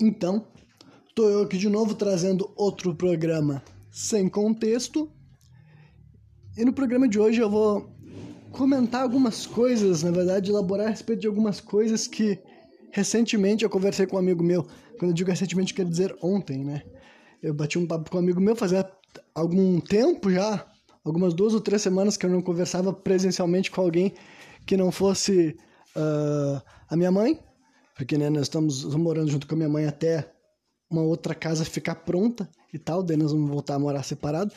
Então, estou eu aqui de novo trazendo outro programa sem contexto. E no programa de hoje eu vou comentar algumas coisas, na verdade, elaborar a respeito de algumas coisas que recentemente eu conversei com um amigo meu. Quando eu digo recentemente, quer dizer ontem, né? Eu bati um papo com um amigo meu fazia algum tempo já, algumas duas ou três semanas que eu não conversava presencialmente com alguém que não fosse uh, a minha mãe, porque né, nós estamos morando junto com a minha mãe até uma outra casa ficar pronta e tal, daí nós vamos voltar a morar separado.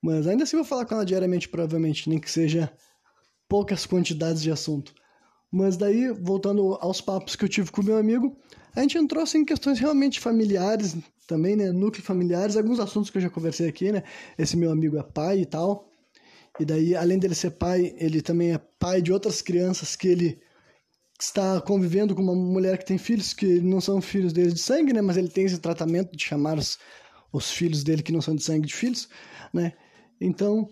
Mas ainda assim vou falar com ela diariamente, provavelmente, nem que seja poucas quantidades de assunto. Mas daí, voltando aos papos que eu tive com meu amigo, a gente entrou assim, em questões realmente familiares também, né? Núcleo familiares, alguns assuntos que eu já conversei aqui, né? Esse meu amigo é pai e tal. E daí, além dele ser pai, ele também é pai de outras crianças que ele está convivendo com uma mulher que tem filhos que não são filhos dele de sangue, né? Mas ele tem esse tratamento de chamar os, os filhos dele que não são de sangue de filhos, né? Então,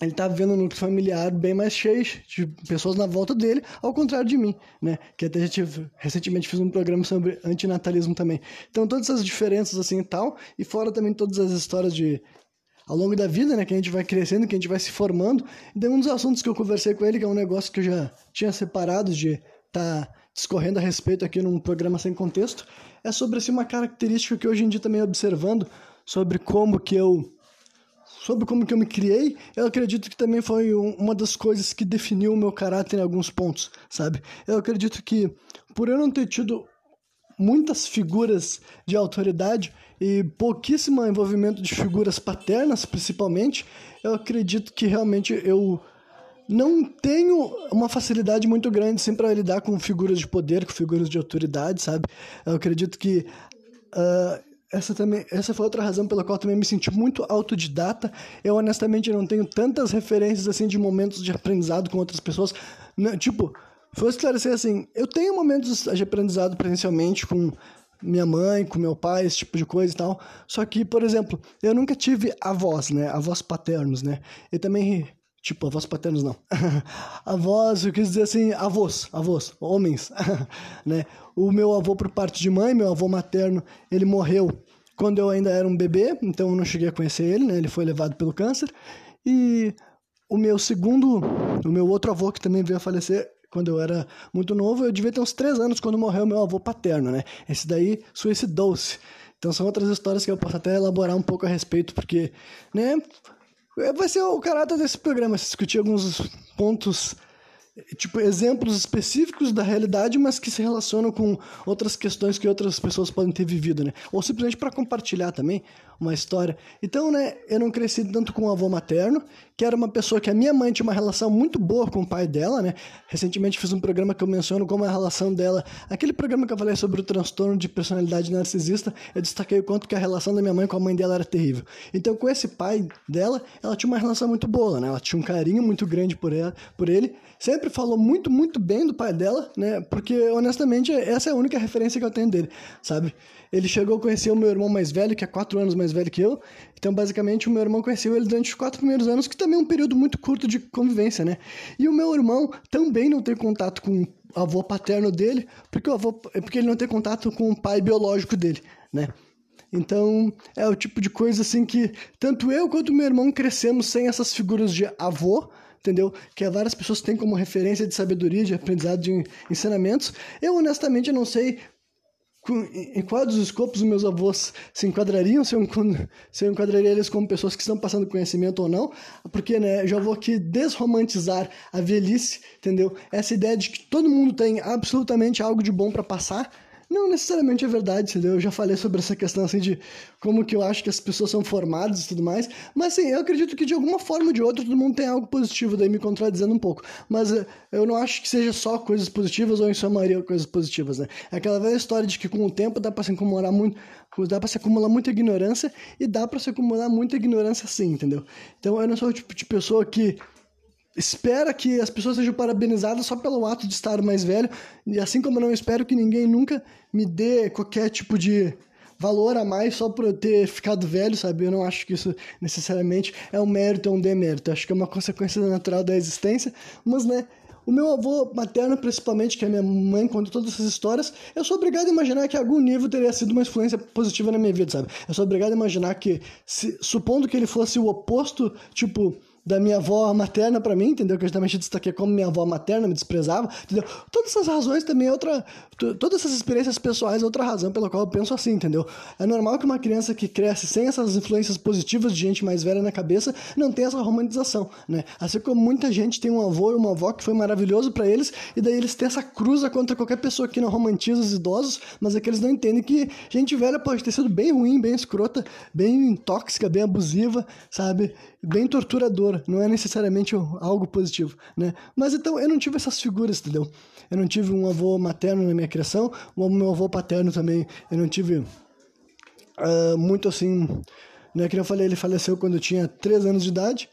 ele está vivendo um núcleo familiar bem mais cheio de pessoas na volta dele, ao contrário de mim, né? Que até a gente recentemente fez um programa sobre antinatalismo também. Então, todas essas diferenças assim e tal, e fora também todas as histórias de ao longo da vida, né, que a gente vai crescendo, que a gente vai se formando. E daí um dos assuntos que eu conversei com ele, que é um negócio que eu já tinha separado de tá discorrendo a respeito aqui num programa sem contexto, é sobre assim, uma característica que hoje em dia também observando sobre como que eu sobre como que eu me criei, eu acredito que também foi uma das coisas que definiu o meu caráter em alguns pontos, sabe? Eu acredito que por eu não ter tido muitas figuras de autoridade e pouquíssimo envolvimento de figuras paternas, principalmente, eu acredito que realmente eu não tenho uma facilidade muito grande sempre para lidar com figuras de poder, com figuras de autoridade, sabe? Eu acredito que uh, essa também essa foi outra razão pela qual também me senti muito autodidata. Eu honestamente não tenho tantas referências assim de momentos de aprendizado com outras pessoas, não, tipo, foi esclarecer assim, eu tenho momentos de aprendizado presencialmente com minha mãe, com meu pai, esse tipo de coisa e tal. Só que, por exemplo, eu nunca tive avós, né? Avós paternos, né? E também Tipo, avós paternos não. avós, eu quis dizer assim, avós, avós, homens, né? O meu avô por parte de mãe, meu avô materno, ele morreu quando eu ainda era um bebê, então eu não cheguei a conhecer ele, né? Ele foi levado pelo câncer. E o meu segundo, o meu outro avô que também veio a falecer quando eu era muito novo, eu devia ter uns três anos quando morreu meu avô paterno, né? Esse daí suicidou-se. Então são outras histórias que eu posso até elaborar um pouco a respeito, porque, né? É, vai ser o caráter desse programa, discutir alguns pontos tipo, exemplos específicos da realidade, mas que se relacionam com outras questões que outras pessoas podem ter vivido, né? Ou simplesmente para compartilhar também uma história. Então, né, eu não cresci tanto com o avô materno, que era uma pessoa que a minha mãe tinha uma relação muito boa com o pai dela, né? Recentemente fiz um programa que eu menciono como a relação dela, aquele programa que eu falei sobre o transtorno de personalidade narcisista, eu destaquei o quanto que a relação da minha mãe com a mãe dela era terrível. Então, com esse pai dela, ela tinha uma relação muito boa, né? Ela tinha um carinho muito grande por ela, por ele, sempre falou muito, muito bem do pai dela, né? Porque, honestamente, essa é a única referência que eu tenho dele, sabe? Ele chegou a conhecer o meu irmão mais velho, que é quatro anos mais velho que eu. Então, basicamente, o meu irmão conheceu ele durante os quatro primeiros anos, que também é um período muito curto de convivência, né? E o meu irmão também não tem contato com o avô paterno dele, porque, o avô, porque ele não tem contato com o pai biológico dele, né? Então, é o tipo de coisa assim que tanto eu quanto meu irmão crescemos sem essas figuras de avô, entendeu? Que várias pessoas têm como referência de sabedoria, de aprendizado, de ensinamentos. Eu, honestamente, não sei em qual dos escopos os meus avós se enquadrariam, se eu, se eu enquadraria eles como pessoas que estão passando conhecimento ou não, porque né, já vou aqui desromantizar a velhice, entendeu? Essa ideia de que todo mundo tem absolutamente algo de bom para passar, não necessariamente é verdade, entendeu? Eu já falei sobre essa questão assim de como que eu acho que as pessoas são formadas e tudo mais. Mas sim, eu acredito que de alguma forma ou de outra todo mundo tem algo positivo, daí me contradizendo um pouco. Mas eh, eu não acho que seja só coisas positivas ou em sua maioria coisas positivas, né? É aquela velha história de que com o tempo dá para se acumular muito, dá para se acumular muita ignorância e dá para se acumular muita ignorância sim, entendeu? Então eu não sou o tipo de pessoa que espera que as pessoas sejam parabenizadas só pelo ato de estar mais velho, e assim como eu não espero que ninguém nunca me dê qualquer tipo de valor a mais só por eu ter ficado velho, sabe? Eu não acho que isso necessariamente é um mérito ou um demérito, acho que é uma consequência natural da existência, mas né, o meu avô materno, principalmente, que é minha mãe, conta todas essas histórias, eu sou obrigado a imaginar que, algum nível, teria sido uma influência positiva na minha vida, sabe? Eu sou obrigado a imaginar que, se, supondo que ele fosse o oposto, tipo, da minha avó materna para mim, entendeu? Que eu justamente destaquei como minha avó materna me desprezava, entendeu? Todas essas razões também é outra. Todas essas experiências pessoais é outra razão pela qual eu penso assim, entendeu? É normal que uma criança que cresce sem essas influências positivas de gente mais velha na cabeça não tenha essa romantização, né? Assim como muita gente tem um avô e uma avó que foi maravilhoso para eles, e daí eles têm essa cruza contra qualquer pessoa que não romantiza os idosos, mas é que eles não entendem que gente velha pode ter sido bem ruim, bem escrota, bem tóxica, bem abusiva, sabe? Bem torturador, não é necessariamente algo positivo, né? Mas então eu não tive essas figuras, entendeu? Eu não tive um avô materno na minha criação, o meu avô paterno também, eu não tive uh, muito assim, né? Que eu falei, ele faleceu quando eu tinha 3 anos de idade,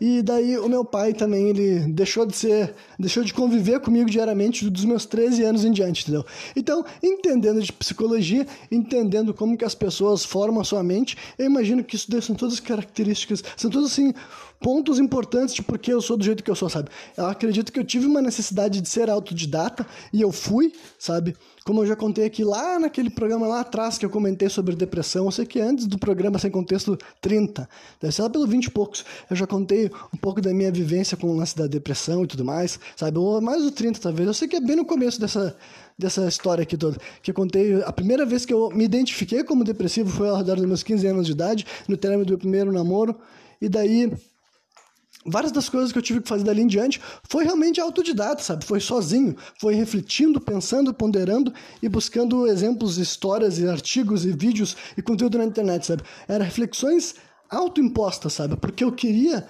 e daí o meu pai também, ele deixou de ser, deixou de conviver comigo diariamente dos meus 13 anos em diante, entendeu? Então, entendendo de psicologia, entendendo como que as pessoas formam a sua mente, eu imagino que isso são todas características, são todos assim pontos importantes de porque eu sou do jeito que eu sou, sabe? Eu acredito que eu tive uma necessidade de ser autodidata e eu fui, sabe? Como eu já contei aqui lá naquele programa lá atrás que eu comentei sobre depressão, eu sei que antes do programa Sem Contexto 30, deve ser lá pelo 20 e poucos, eu já contei um pouco da minha vivência com o lance da depressão e tudo mais, sabe? Ou mais do 30 talvez, eu sei que é bem no começo dessa, dessa história aqui toda, que eu contei, a primeira vez que eu me identifiquei como depressivo foi ao redor dos meus 15 anos de idade, no término do meu primeiro namoro, e daí várias das coisas que eu tive que fazer dali em diante foi realmente autodidata, sabe? Foi sozinho, foi refletindo, pensando, ponderando e buscando exemplos, histórias e artigos e vídeos e conteúdo na internet, sabe? Era reflexões autoimpostas, sabe? Porque eu queria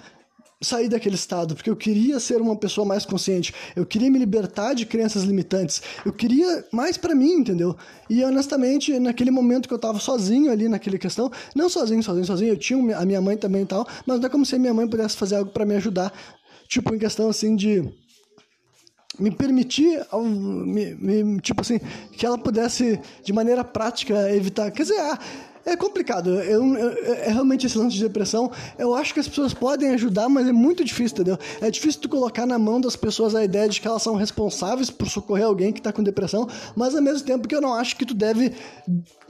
sair daquele estado, porque eu queria ser uma pessoa mais consciente, eu queria me libertar de crenças limitantes, eu queria mais para mim, entendeu? E honestamente, naquele momento que eu tava sozinho ali naquela questão, não sozinho, sozinho, sozinho, eu tinha a minha mãe também e tal, mas não é como se a minha mãe pudesse fazer algo para me ajudar, tipo em questão assim de me permitir, me, me, tipo assim, que ela pudesse de maneira prática evitar, quer dizer, ah, é complicado. Eu, eu, é realmente esse lance de depressão. Eu acho que as pessoas podem ajudar, mas é muito difícil, entendeu? É difícil tu colocar na mão das pessoas a ideia de que elas são responsáveis por socorrer alguém que tá com depressão, mas ao mesmo tempo que eu não acho que tu deve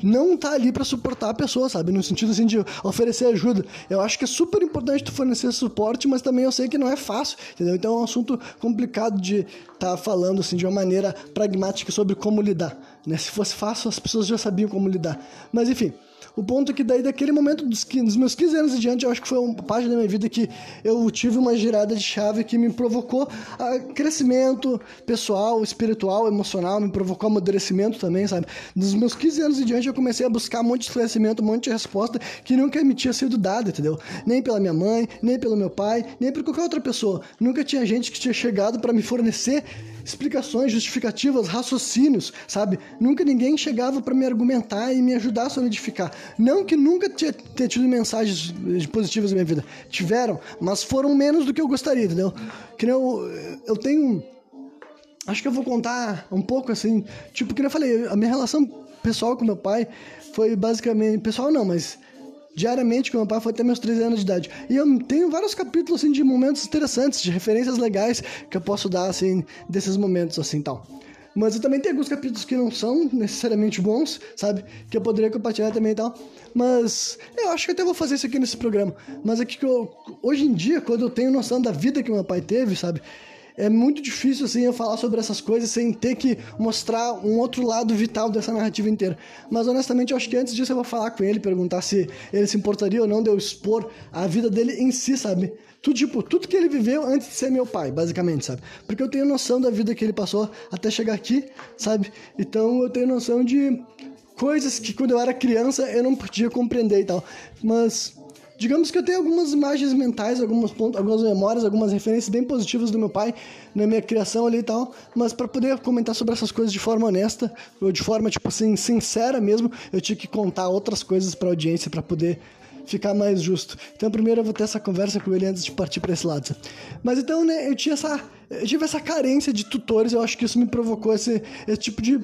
não estar tá ali para suportar a pessoa, sabe? No sentido assim de oferecer ajuda. Eu acho que é super importante tu fornecer suporte, mas também eu sei que não é fácil, entendeu? Então é um assunto complicado de estar tá falando assim de uma maneira pragmática sobre como lidar. Né? Se fosse fácil, as pessoas já sabiam como lidar. Mas enfim, o ponto é que daí, daquele momento dos, dos meus 15 anos em diante, eu acho que foi uma parte da minha vida que eu tive uma girada de chave que me provocou a crescimento pessoal, espiritual, emocional, me provocou amadurecimento também, sabe? Dos meus 15 anos em diante, eu comecei a buscar um monte de esclarecimento, um monte de resposta que nunca me tinha sido dada, entendeu? Nem pela minha mãe, nem pelo meu pai, nem por qualquer outra pessoa. Nunca tinha gente que tinha chegado para me fornecer explicações, justificativas, raciocínios, sabe? Nunca ninguém chegava para me argumentar e me ajudar a solidificar. Não que nunca tenha tido mensagens positivas na minha vida. Tiveram, mas foram menos do que eu gostaria, entendeu? Que eu, eu tenho. Acho que eu vou contar um pouco assim. Tipo, que eu falei, a minha relação pessoal com meu pai foi basicamente. Pessoal não, mas diariamente com meu pai foi até meus 13 anos de idade. E eu tenho vários capítulos assim de momentos interessantes, de referências legais que eu posso dar assim desses momentos assim, tal. Mas eu também tenho alguns capítulos que não são necessariamente bons, sabe? Que eu poderia compartilhar também e tal. Mas eu acho que até vou fazer isso aqui nesse programa. Mas é que eu, hoje em dia, quando eu tenho noção da vida que meu pai teve, sabe? é muito difícil assim eu falar sobre essas coisas sem ter que mostrar um outro lado vital dessa narrativa inteira. Mas honestamente, eu acho que antes disso eu vou falar com ele, perguntar se ele se importaria ou não de eu expor a vida dele em si, sabe? Tudo, tipo, tudo que ele viveu antes de ser meu pai, basicamente, sabe? Porque eu tenho noção da vida que ele passou até chegar aqui, sabe? Então eu tenho noção de coisas que quando eu era criança eu não podia compreender e tal. Mas digamos que eu tenho algumas imagens mentais, algumas, pontos, algumas memórias, algumas referências bem positivas do meu pai na minha criação ali e tal, mas para poder comentar sobre essas coisas de forma honesta, ou de forma tipo assim, sincera mesmo, eu tinha que contar outras coisas para audiência para poder ficar mais justo. Então, primeiro eu vou ter essa conversa com ele antes de partir para esse lado. Mas então, né, eu tinha essa eu tive essa carência de tutores, eu acho que isso me provocou esse, esse tipo de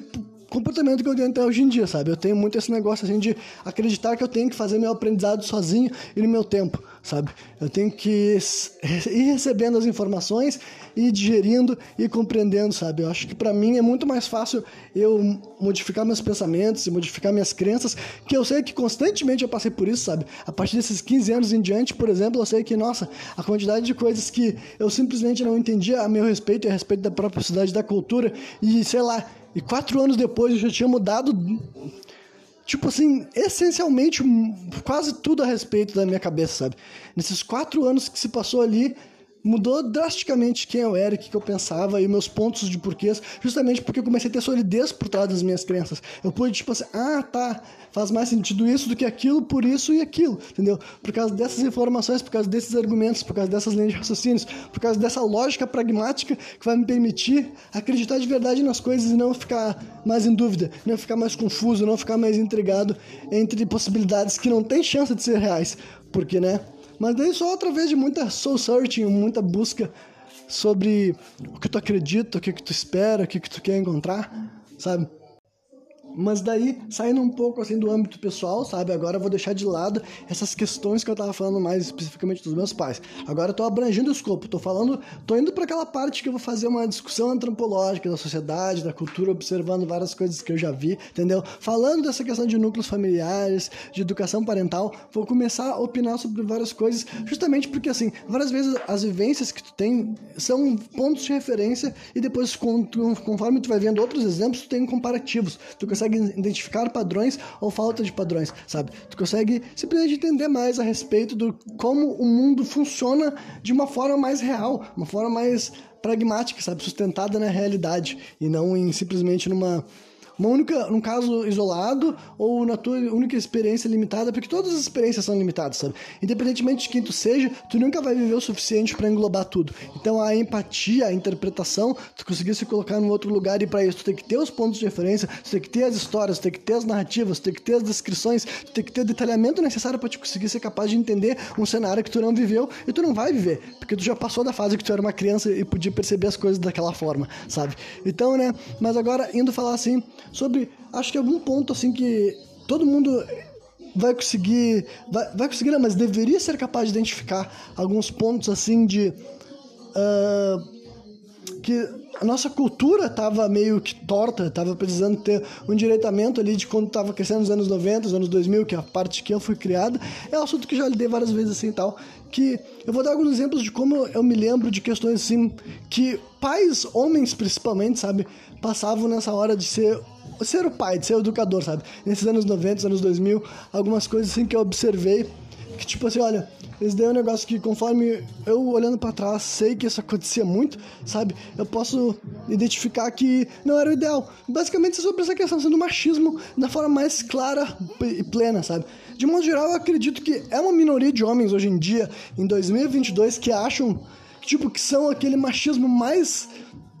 comportamento que eu tenho até hoje em dia, sabe? Eu tenho muito esse negócio assim de acreditar que eu tenho que fazer meu aprendizado sozinho e no meu tempo, sabe? Eu tenho que ir recebendo as informações e digerindo e compreendendo, sabe? Eu acho que para mim é muito mais fácil eu modificar meus pensamentos e modificar minhas crenças, que eu sei que constantemente eu passei por isso, sabe? A partir desses 15 anos em diante, por exemplo, eu sei que, nossa, a quantidade de coisas que eu simplesmente não entendia a meu respeito e a respeito da própria sociedade, da cultura, e sei lá, e quatro anos depois eu já tinha mudado, tipo assim, essencialmente quase tudo a respeito da minha cabeça, sabe? Nesses quatro anos que se passou ali, mudou drasticamente quem eu era, o que eu pensava e meus pontos de porquês, justamente porque eu comecei a ter solidez por trás das minhas crenças. Eu pude, tipo assim, ah, tá, faz mais sentido isso do que aquilo, por isso e aquilo, entendeu? Por causa dessas informações, por causa desses argumentos, por causa dessas linhas de raciocínios, por causa dessa lógica pragmática que vai me permitir acreditar de verdade nas coisas e não ficar mais em dúvida, não ficar mais confuso, não ficar mais intrigado entre possibilidades que não têm chance de ser reais. Porque, né? Mas daí só através de muita soul searching, muita busca sobre o que tu acredita, o que, que tu espera, o que, que tu quer encontrar, sabe? Mas daí, saindo um pouco assim do âmbito pessoal, sabe? Agora eu vou deixar de lado essas questões que eu tava falando mais especificamente dos meus pais. Agora eu tô abrangendo o escopo, tô falando, tô indo para aquela parte que eu vou fazer uma discussão antropológica da sociedade, da cultura, observando várias coisas que eu já vi, entendeu? Falando dessa questão de núcleos familiares, de educação parental, vou começar a opinar sobre várias coisas, justamente porque assim, várias vezes as vivências que tu tem são pontos de referência e depois conforme tu vai vendo outros exemplos, tu tem comparativos. Tu consegue consegue identificar padrões ou falta de padrões, sabe? Tu consegue simplesmente entender mais a respeito do como o mundo funciona de uma forma mais real, uma forma mais pragmática, sabe? Sustentada na realidade e não em simplesmente numa uma única, num caso isolado ou na tua única experiência limitada, porque todas as experiências são limitadas, sabe? Independentemente de quem tu seja, tu nunca vai viver o suficiente para englobar tudo. Então a empatia, a interpretação, tu conseguir se colocar num outro lugar e para isso tu tem que ter os pontos de referência, tu tem que ter as histórias, tu tem que ter as narrativas, tu tem que ter as descrições, tu tem que ter o detalhamento necessário para te conseguir ser capaz de entender um cenário que tu não viveu e tu não vai viver, porque tu já passou da fase que tu era uma criança e podia perceber as coisas daquela forma, sabe? Então, né, mas agora indo falar assim, sobre, acho que algum ponto assim que todo mundo vai conseguir, vai, vai conseguir, não, mas deveria ser capaz de identificar alguns pontos assim de uh, que a nossa cultura estava meio que torta, estava precisando ter um endireitamento ali de quando estava crescendo nos anos 90, nos anos 2000, que é a parte que eu fui criada. É um assunto que já lidei várias vezes assim e tal, que eu vou dar alguns exemplos de como eu me lembro de questões assim que pais, homens principalmente, sabe, passavam nessa hora de ser ser o pai, de ser o educador, sabe? Nesses anos 90, anos 2000, algumas coisas assim que eu observei que tipo assim, olha, esse daí um negócio que conforme eu olhando para trás sei que isso acontecia muito, sabe? Eu posso identificar que não era o ideal. Basicamente é sobre essa questão do machismo da forma mais clara e plena, sabe? De modo geral, eu acredito que é uma minoria de homens hoje em dia, em 2022, que acham tipo que são aquele machismo mais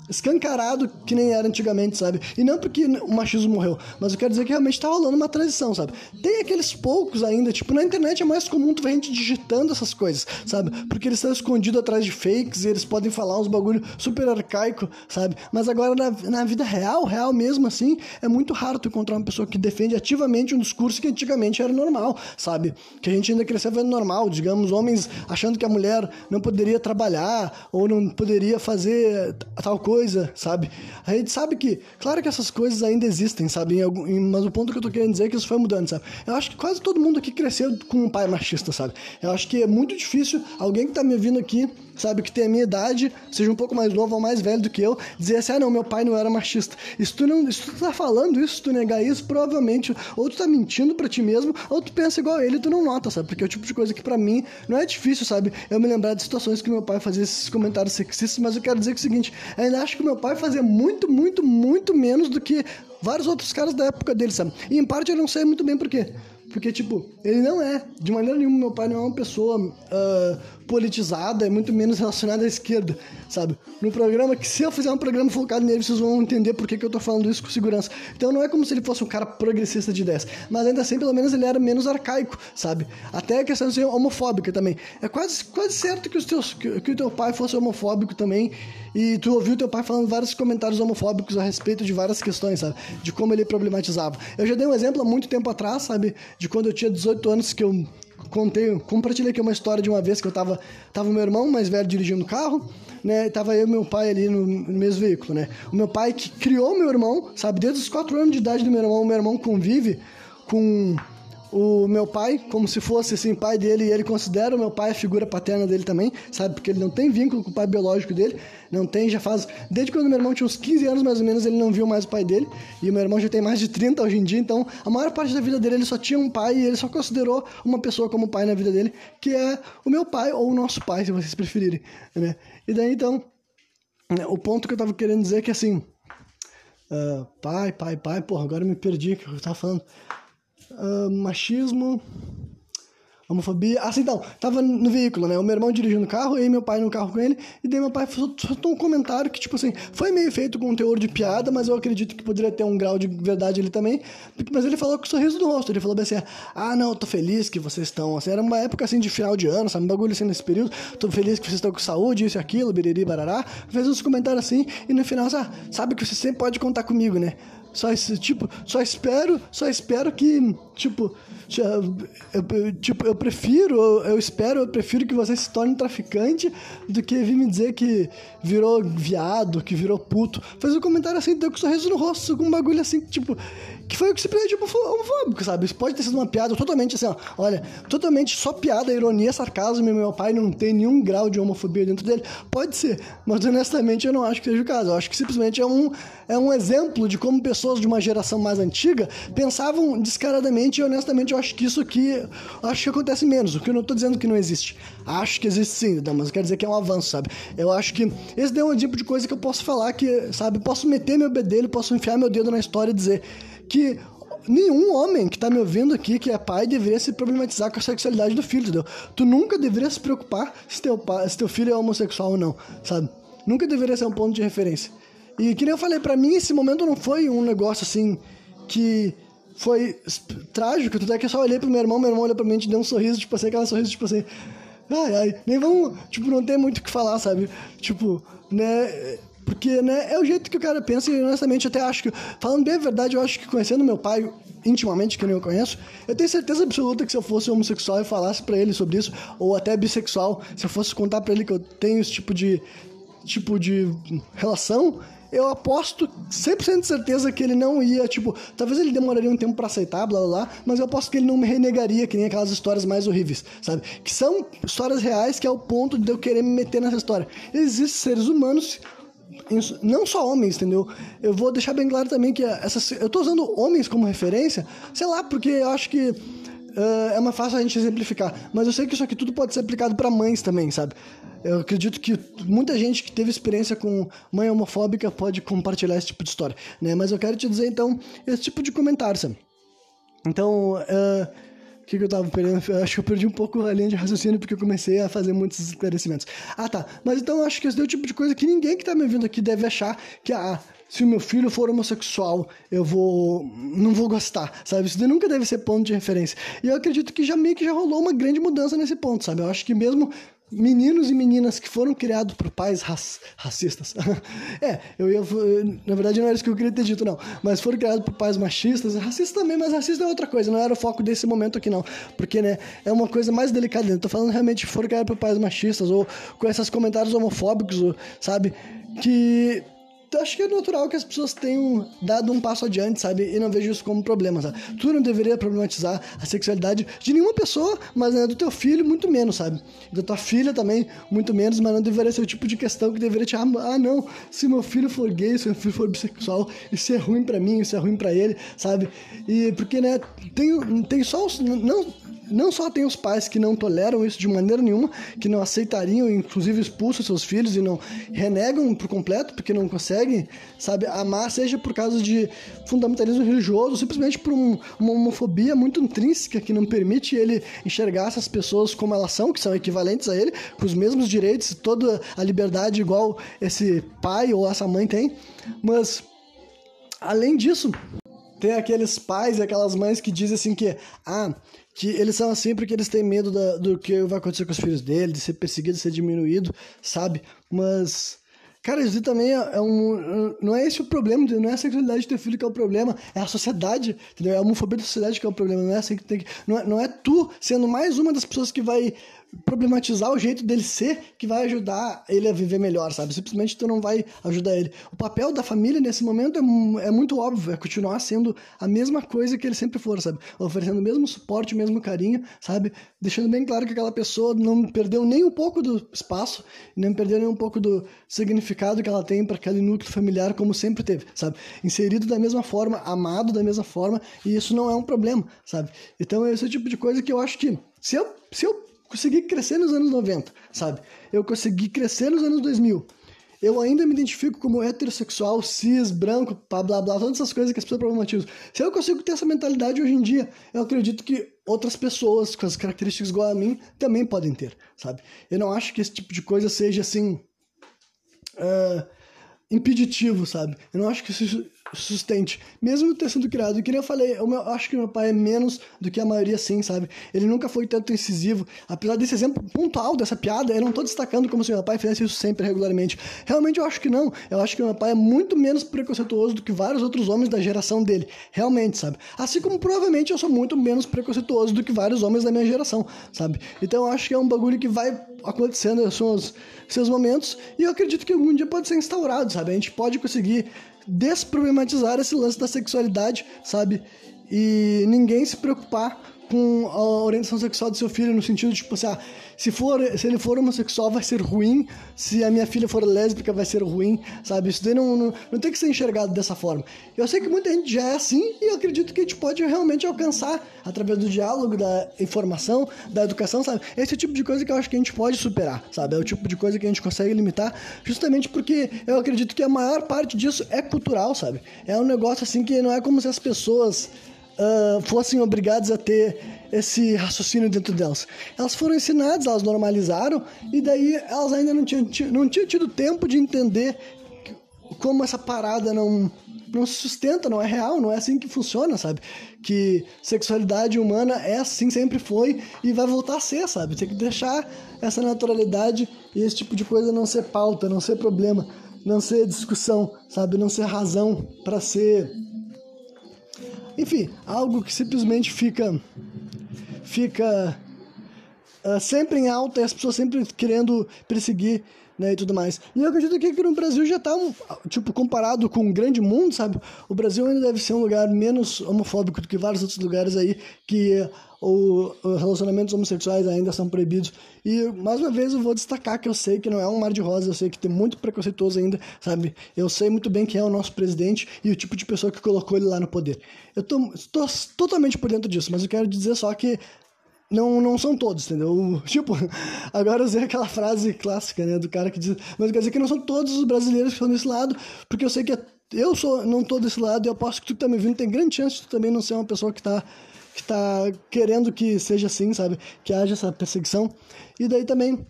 escancarado que nem era antigamente, sabe? E não porque o machismo morreu, mas eu quero dizer que realmente tá rolando uma transição, sabe? Tem aqueles poucos ainda, tipo, na internet é mais comum tu ver gente digitando essas coisas, sabe? Porque eles estão escondidos atrás de fakes e eles podem falar uns bagulho super arcaico, sabe? Mas agora na, na vida real, real mesmo assim, é muito raro tu encontrar uma pessoa que defende ativamente um discurso que antigamente era normal, sabe? Que a gente ainda cresceu vendo normal, digamos, homens achando que a mulher não poderia trabalhar ou não poderia fazer tal coisa coisa, sabe? A gente sabe que, claro que essas coisas ainda existem, sabe? Em algum, em, mas o ponto que eu tô querendo dizer é que isso foi mudando, sabe? Eu acho que quase todo mundo aqui cresceu com um pai machista, sabe? Eu acho que é muito difícil alguém que tá me ouvindo aqui sabe, que tem a minha idade, seja um pouco mais novo ou mais velho do que eu, dizer assim, ah não, meu pai não era machista. E se tu, não, se tu tá falando isso, se tu negar isso, provavelmente ou tu tá mentindo para ti mesmo, ou tu pensa igual ele e tu não nota, sabe? Porque é o tipo de coisa que para mim não é difícil, sabe? Eu me lembrar de situações que meu pai fazia esses comentários sexistas, mas eu quero dizer que é o seguinte, ainda acho que meu pai fazia muito, muito, muito menos do que vários outros caras da época dele, sabe? E em parte eu não sei muito bem por quê. Porque, tipo, ele não é, de maneira nenhuma, meu pai não é uma pessoa uh, politizada, é muito menos relacionada à esquerda, sabe? No programa, que se eu fizer um programa focado nele, vocês vão entender por que, eu tô falando isso com segurança. Então não é como se ele fosse um cara progressista de ideias, mas ainda assim, pelo menos, ele era menos arcaico, sabe? Até a questão de ser homofóbica também. É quase, quase certo que, os teus, que, que o teu pai fosse homofóbico também, e tu ouviu teu pai falando vários comentários homofóbicos a respeito de várias questões, sabe? De como ele problematizava. Eu já dei um exemplo há muito tempo atrás, sabe? De quando eu tinha 18 anos que eu contei, compartilhei aqui uma história de uma vez que eu tava, tava meu irmão mais velho dirigindo o carro, né? Tava eu e meu pai ali no, no, mesmo veículo, né? O meu pai que criou meu irmão, sabe? Desde os 4 anos de idade do meu irmão, o meu irmão convive com o meu pai como se fosse assim pai dele e ele considera o meu pai a figura paterna dele também, sabe? Porque ele não tem vínculo com o pai biológico dele, não tem, já faz desde quando meu irmão tinha uns 15 anos mais ou menos, ele não viu mais o pai dele, e o meu irmão já tem mais de 30 hoje em dia, então a maior parte da vida dele ele só tinha um pai e ele só considerou uma pessoa como pai na vida dele, que é o meu pai ou o nosso pai, se vocês preferirem, né? E daí então, né, o ponto que eu tava querendo dizer é que assim, uh, pai, pai, pai, porra, agora eu me perdi que eu tava falando uh, machismo, homofobia. Ah, sim, então, tava no veículo, né? O meu irmão dirigindo o carro, e meu pai no carro com ele, e daí meu pai soltou um comentário que, tipo assim, foi meio feito com um teor de piada, mas eu acredito que poderia ter um grau de verdade ali também. Mas ele falou com o sorriso no rosto, ele falou bem assim: ah, não, eu tô feliz que vocês estão. Assim, era uma época assim de final de ano, sabe? Um bagulho assim nesse período, tô feliz que vocês estão com saúde, isso e aquilo, biriri, barará. Fez uns comentários assim, e no final, ah, sabe que você sempre pode contar comigo, né? Só tipo, só espero, só espero que, tipo, tipo, eu prefiro, eu, espero, eu prefiro que você se torne traficante do que vir me dizer que virou viado, que virou puto. Fez um comentário assim, deu com um sorriso no rosto, com um bagulho assim, tipo, que foi o que se pediu, tipo, homofóbico, sabe? Isso pode ter sido uma piada totalmente assim, ó, olha, totalmente só piada, ironia, sarcasmo, meu pai não tem nenhum grau de homofobia dentro dele. Pode ser, mas honestamente eu não acho que seja o caso. Eu acho que simplesmente é um, é um exemplo de como pessoas de uma geração mais antiga pensavam descaradamente e honestamente eu acho que isso aqui, acho que acontece menos. O que eu não tô dizendo que não existe. Acho que existe sim, mas quer dizer que é um avanço, sabe? Eu acho que esse é um tipo de coisa que eu posso falar que, sabe, posso meter meu bedelho, posso enfiar meu dedo na história e dizer que nenhum homem que tá me ouvindo aqui, que é pai, deveria se problematizar com a sexualidade do filho, entendeu? Tu nunca deveria se preocupar se teu, pai, se teu filho é homossexual ou não, sabe? Nunca deveria ser um ponto de referência. E que nem eu falei, para mim esse momento não foi um negócio assim que foi trágico, tudo é que eu só olhei pro meu irmão, meu irmão olhou pra mim e deu um sorriso, tipo assim, aquela sorriso, tipo assim, ai, ai, nem vamos, tipo, não tem muito o que falar, sabe? Tipo, né, porque, né, é o jeito que o cara pensa e honestamente eu até acho que, falando bem a verdade, eu acho que conhecendo meu pai intimamente, que nem eu conheço, eu tenho certeza absoluta que se eu fosse homossexual e falasse para ele sobre isso, ou até bissexual, se eu fosse contar para ele que eu tenho esse tipo de tipo de relação, eu aposto 100% de certeza que ele não ia, tipo, talvez ele demoraria um tempo para aceitar, blá blá blá, mas eu aposto que ele não me renegaria, que nem aquelas histórias mais horríveis, sabe? Que são histórias reais, que é o ponto de eu querer me meter nessa história. Existem seres humanos não só homens, entendeu? Eu vou deixar bem claro também que essas, eu tô usando homens como referência, sei lá, porque eu acho que uh, é mais fácil a gente exemplificar. Mas eu sei que isso aqui tudo pode ser aplicado para mães também, sabe? Eu acredito que muita gente que teve experiência com mãe homofóbica pode compartilhar esse tipo de história, né? Mas eu quero te dizer, então, esse tipo de comentário, sabe? Então, uh, o que, que eu tava perdendo? Eu acho que eu perdi um pouco a linha de raciocínio porque eu comecei a fazer muitos esclarecimentos. Ah, tá. Mas então acho que esse é o tipo de coisa que ninguém que tá me ouvindo aqui deve achar que, ah, se o meu filho for homossexual, eu vou. não vou gostar, sabe? Isso nunca deve ser ponto de referência. E eu acredito que já meio que já rolou uma grande mudança nesse ponto, sabe? Eu acho que mesmo meninos e meninas que foram criados por pais rac racistas. é, eu ia. Na verdade, não era isso que eu queria ter dito, não. Mas foram criados por pais machistas. Racista também, mas racista é outra coisa. Não era o foco desse momento aqui, não. Porque, né, é uma coisa mais delicada. Eu tô falando realmente que foram criados por pais machistas ou com esses comentários homofóbicos, sabe? Que acho que é natural que as pessoas tenham dado um passo adiante, sabe? E não vejo isso como problema, sabe? Tu não deveria problematizar a sexualidade de nenhuma pessoa, mas né, do teu filho, muito menos, sabe? Da tua filha também, muito menos, mas não deveria ser o tipo de questão que deveria te. Ah, não, se meu filho for gay, se meu filho for bissexual, isso é ruim para mim, isso é ruim para ele, sabe? E porque, né, tem, tem só os. Não, não só tem os pais que não toleram isso de maneira nenhuma, que não aceitariam, inclusive expulsam seus filhos e não renegam por completo, porque não conseguem, sabe, amar, seja por causa de fundamentalismo religioso, simplesmente por um, uma homofobia muito intrínseca que não permite ele enxergar essas pessoas como elas são, que são equivalentes a ele, com os mesmos direitos, toda a liberdade igual esse pai ou essa mãe tem. Mas, além disso, tem aqueles pais e aquelas mães que dizem assim que, ah, que eles são assim porque eles têm medo da, do que vai acontecer com os filhos dele, de ser perseguido, de ser diminuído, sabe? Mas, cara, isso também é, é um. Não é esse o problema, não é a sexualidade de teu filho que é o problema, é a sociedade, entendeu? É a homofobia da sociedade que é o problema, não é assim que tem que. Não é, não é tu sendo mais uma das pessoas que vai problematizar o jeito dele ser que vai ajudar ele a viver melhor, sabe? Simplesmente tu não vai ajudar ele. O papel da família nesse momento é, é muito óbvio, é continuar sendo a mesma coisa que ele sempre for, sabe? Oferecendo o mesmo suporte, o mesmo carinho, sabe? Deixando bem claro que aquela pessoa não perdeu nem um pouco do espaço, nem perdeu nem um pouco do significado que ela tem para aquele núcleo familiar como sempre teve, sabe? Inserido da mesma forma, amado da mesma forma, e isso não é um problema, sabe? Então esse é o tipo de coisa que eu acho que se eu, se eu consegui crescer nos anos 90, sabe? Eu consegui crescer nos anos 2000. Eu ainda me identifico como heterossexual, cis, branco, blá blá blá, todas essas coisas que as pessoas problematizam. Se eu consigo ter essa mentalidade hoje em dia, eu acredito que outras pessoas com as características igual a mim também podem ter, sabe? Eu não acho que esse tipo de coisa seja assim. Uh, impeditivo, sabe? Eu não acho que isso sustente, mesmo ter sido criado. Que nem eu falei, eu acho que meu pai é menos do que a maioria, sim, sabe? Ele nunca foi tanto incisivo. Apesar desse exemplo pontual dessa piada, eu não tô destacando como se meu pai fizesse isso sempre, regularmente. Realmente eu acho que não. Eu acho que meu pai é muito menos preconceituoso do que vários outros homens da geração dele. Realmente, sabe? Assim como provavelmente eu sou muito menos preconceituoso do que vários homens da minha geração, sabe? Então eu acho que é um bagulho que vai acontecendo, são os seus momentos, e eu acredito que algum dia pode ser instaurado, sabe? A gente pode conseguir desproblematizar esse lance da sexualidade, sabe? E ninguém se preocupar com a orientação sexual do seu filho no sentido de, tipo assim, ah, se, for, se ele for homossexual vai ser ruim, se a minha filha for lésbica vai ser ruim, sabe? Isso daí não, não, não tem que ser enxergado dessa forma. Eu sei que muita gente já é assim e eu acredito que a gente pode realmente alcançar, através do diálogo, da informação, da educação, sabe? Esse é o tipo de coisa que eu acho que a gente pode superar, sabe? É o tipo de coisa que a gente consegue limitar, justamente porque eu acredito que a maior parte disso é cultural, sabe? É um negócio assim que não é como se as pessoas uh, fossem obrigadas a ter esse raciocínio dentro delas. Elas foram ensinadas, elas normalizaram, e daí elas ainda não tinham, não tinham tido tempo de entender como essa parada não, não se sustenta, não é real, não é assim que funciona, sabe? Que sexualidade humana é assim, sempre foi e vai voltar a ser, sabe? Tem que deixar essa naturalidade e esse tipo de coisa não ser pauta, não ser problema, não ser discussão, sabe? Não ser razão para ser enfim, algo que simplesmente fica fica uh, sempre em alta e as pessoas sempre querendo perseguir né, e tudo mais. E eu acredito que aqui no Brasil já tá, tipo, comparado com o grande mundo, sabe? O Brasil ainda deve ser um lugar menos homofóbico do que vários outros lugares aí que ou relacionamentos homossexuais ainda são proibidos. E mais uma vez eu vou destacar que eu sei que não é um mar de rosas, eu sei que tem muito preconceituoso ainda, sabe? Eu sei muito bem quem é o nosso presidente e o tipo de pessoa que colocou ele lá no poder. Eu tô, tô totalmente por dentro disso, mas eu quero dizer só que não, não são todos, entendeu? Tipo, agora usei aquela frase clássica, né, do cara que diz, mas quer dizer que não são todos os brasileiros que estão desse lado, porque eu sei que eu sou, não tô desse lado e eu aposto que tu que tá me vindo tem grande chance de tu também não ser uma pessoa que tá que está querendo que seja assim, sabe? Que haja essa perseguição. E daí também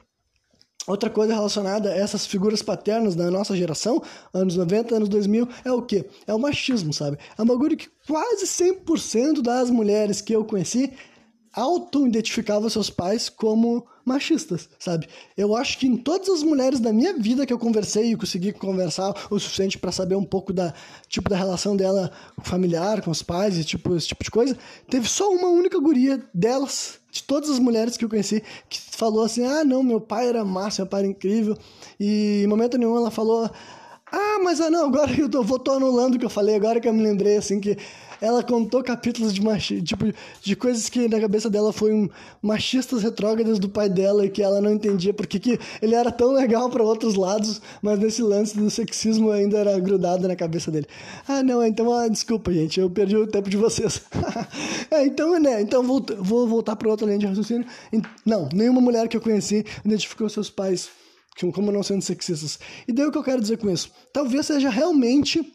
Outra coisa relacionada a essas figuras paternas da nossa geração, anos 90, anos 2000, é o quê? É o machismo, sabe? É um bagulho que quase 100% das mulheres que eu conheci auto-identificavam seus pais como machistas, sabe? Eu acho que em todas as mulheres da minha vida que eu conversei e consegui conversar o suficiente para saber um pouco da tipo da relação dela familiar com os pais e tipo esse tipo de coisa, teve só uma única guria delas, de todas as mulheres que eu conheci, que falou assim: "Ah, não, meu pai era massa, meu pai era incrível". E em momento nenhum ela falou: "Ah, mas ah, não, agora eu tô, vou tô anulando o que eu falei, agora que eu me lembrei assim que ela contou capítulos de tipo de coisas que na cabeça dela foi um machistas retrógradas do pai dela e que ela não entendia porque que ele era tão legal para outros lados, mas nesse lance do sexismo ainda era grudado na cabeça dele. Ah, não, então ah, desculpa, gente, eu perdi o tempo de vocês. é, então, né, então vou, vou voltar para outra linha de raciocínio. Não, nenhuma mulher que eu conheci identificou seus pais como não sendo sexistas. E daí o que eu quero dizer com isso? Talvez seja realmente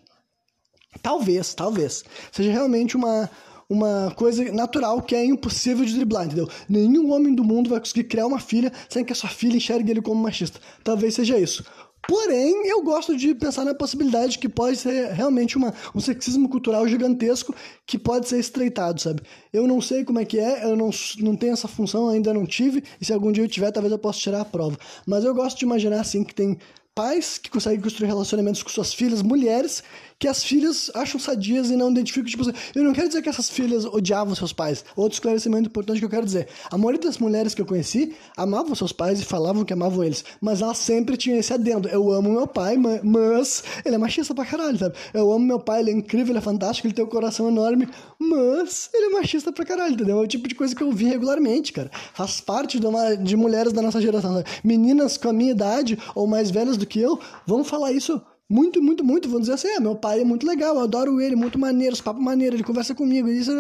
Talvez, talvez. Seja realmente uma, uma coisa natural que é impossível de driblar, entendeu? Nenhum homem do mundo vai conseguir criar uma filha sem que a sua filha enxergue ele como machista. Talvez seja isso. Porém, eu gosto de pensar na possibilidade que pode ser realmente uma, um sexismo cultural gigantesco que pode ser estreitado, sabe? Eu não sei como é que é, eu não, não tenho essa função, ainda não tive, e se algum dia eu tiver, talvez eu possa tirar a prova. Mas eu gosto de imaginar, assim, que tem pais que conseguem construir relacionamentos com suas filhas mulheres que as filhas acham sadias e não identificam, tipo assim, eu não quero dizer que essas filhas odiavam seus pais. Outro esclarecimento importante que eu quero dizer, a maioria das mulheres que eu conheci amavam seus pais e falavam que amavam eles, mas elas sempre tinham esse adendo, eu amo meu pai, mas ele é machista pra caralho, sabe? Eu amo meu pai, ele é incrível, ele é fantástico, ele tem um coração enorme, mas ele é machista pra caralho, entendeu? É o tipo de coisa que eu vi regularmente, cara. Faz parte de, uma, de mulheres da nossa geração, sabe? Meninas com a minha idade ou mais velhas do que eu vão falar isso muito, muito, muito, vão dizer assim, ah, meu pai é muito legal, eu adoro ele, muito maneiro, os papos maneiro, ele conversa comigo, isso,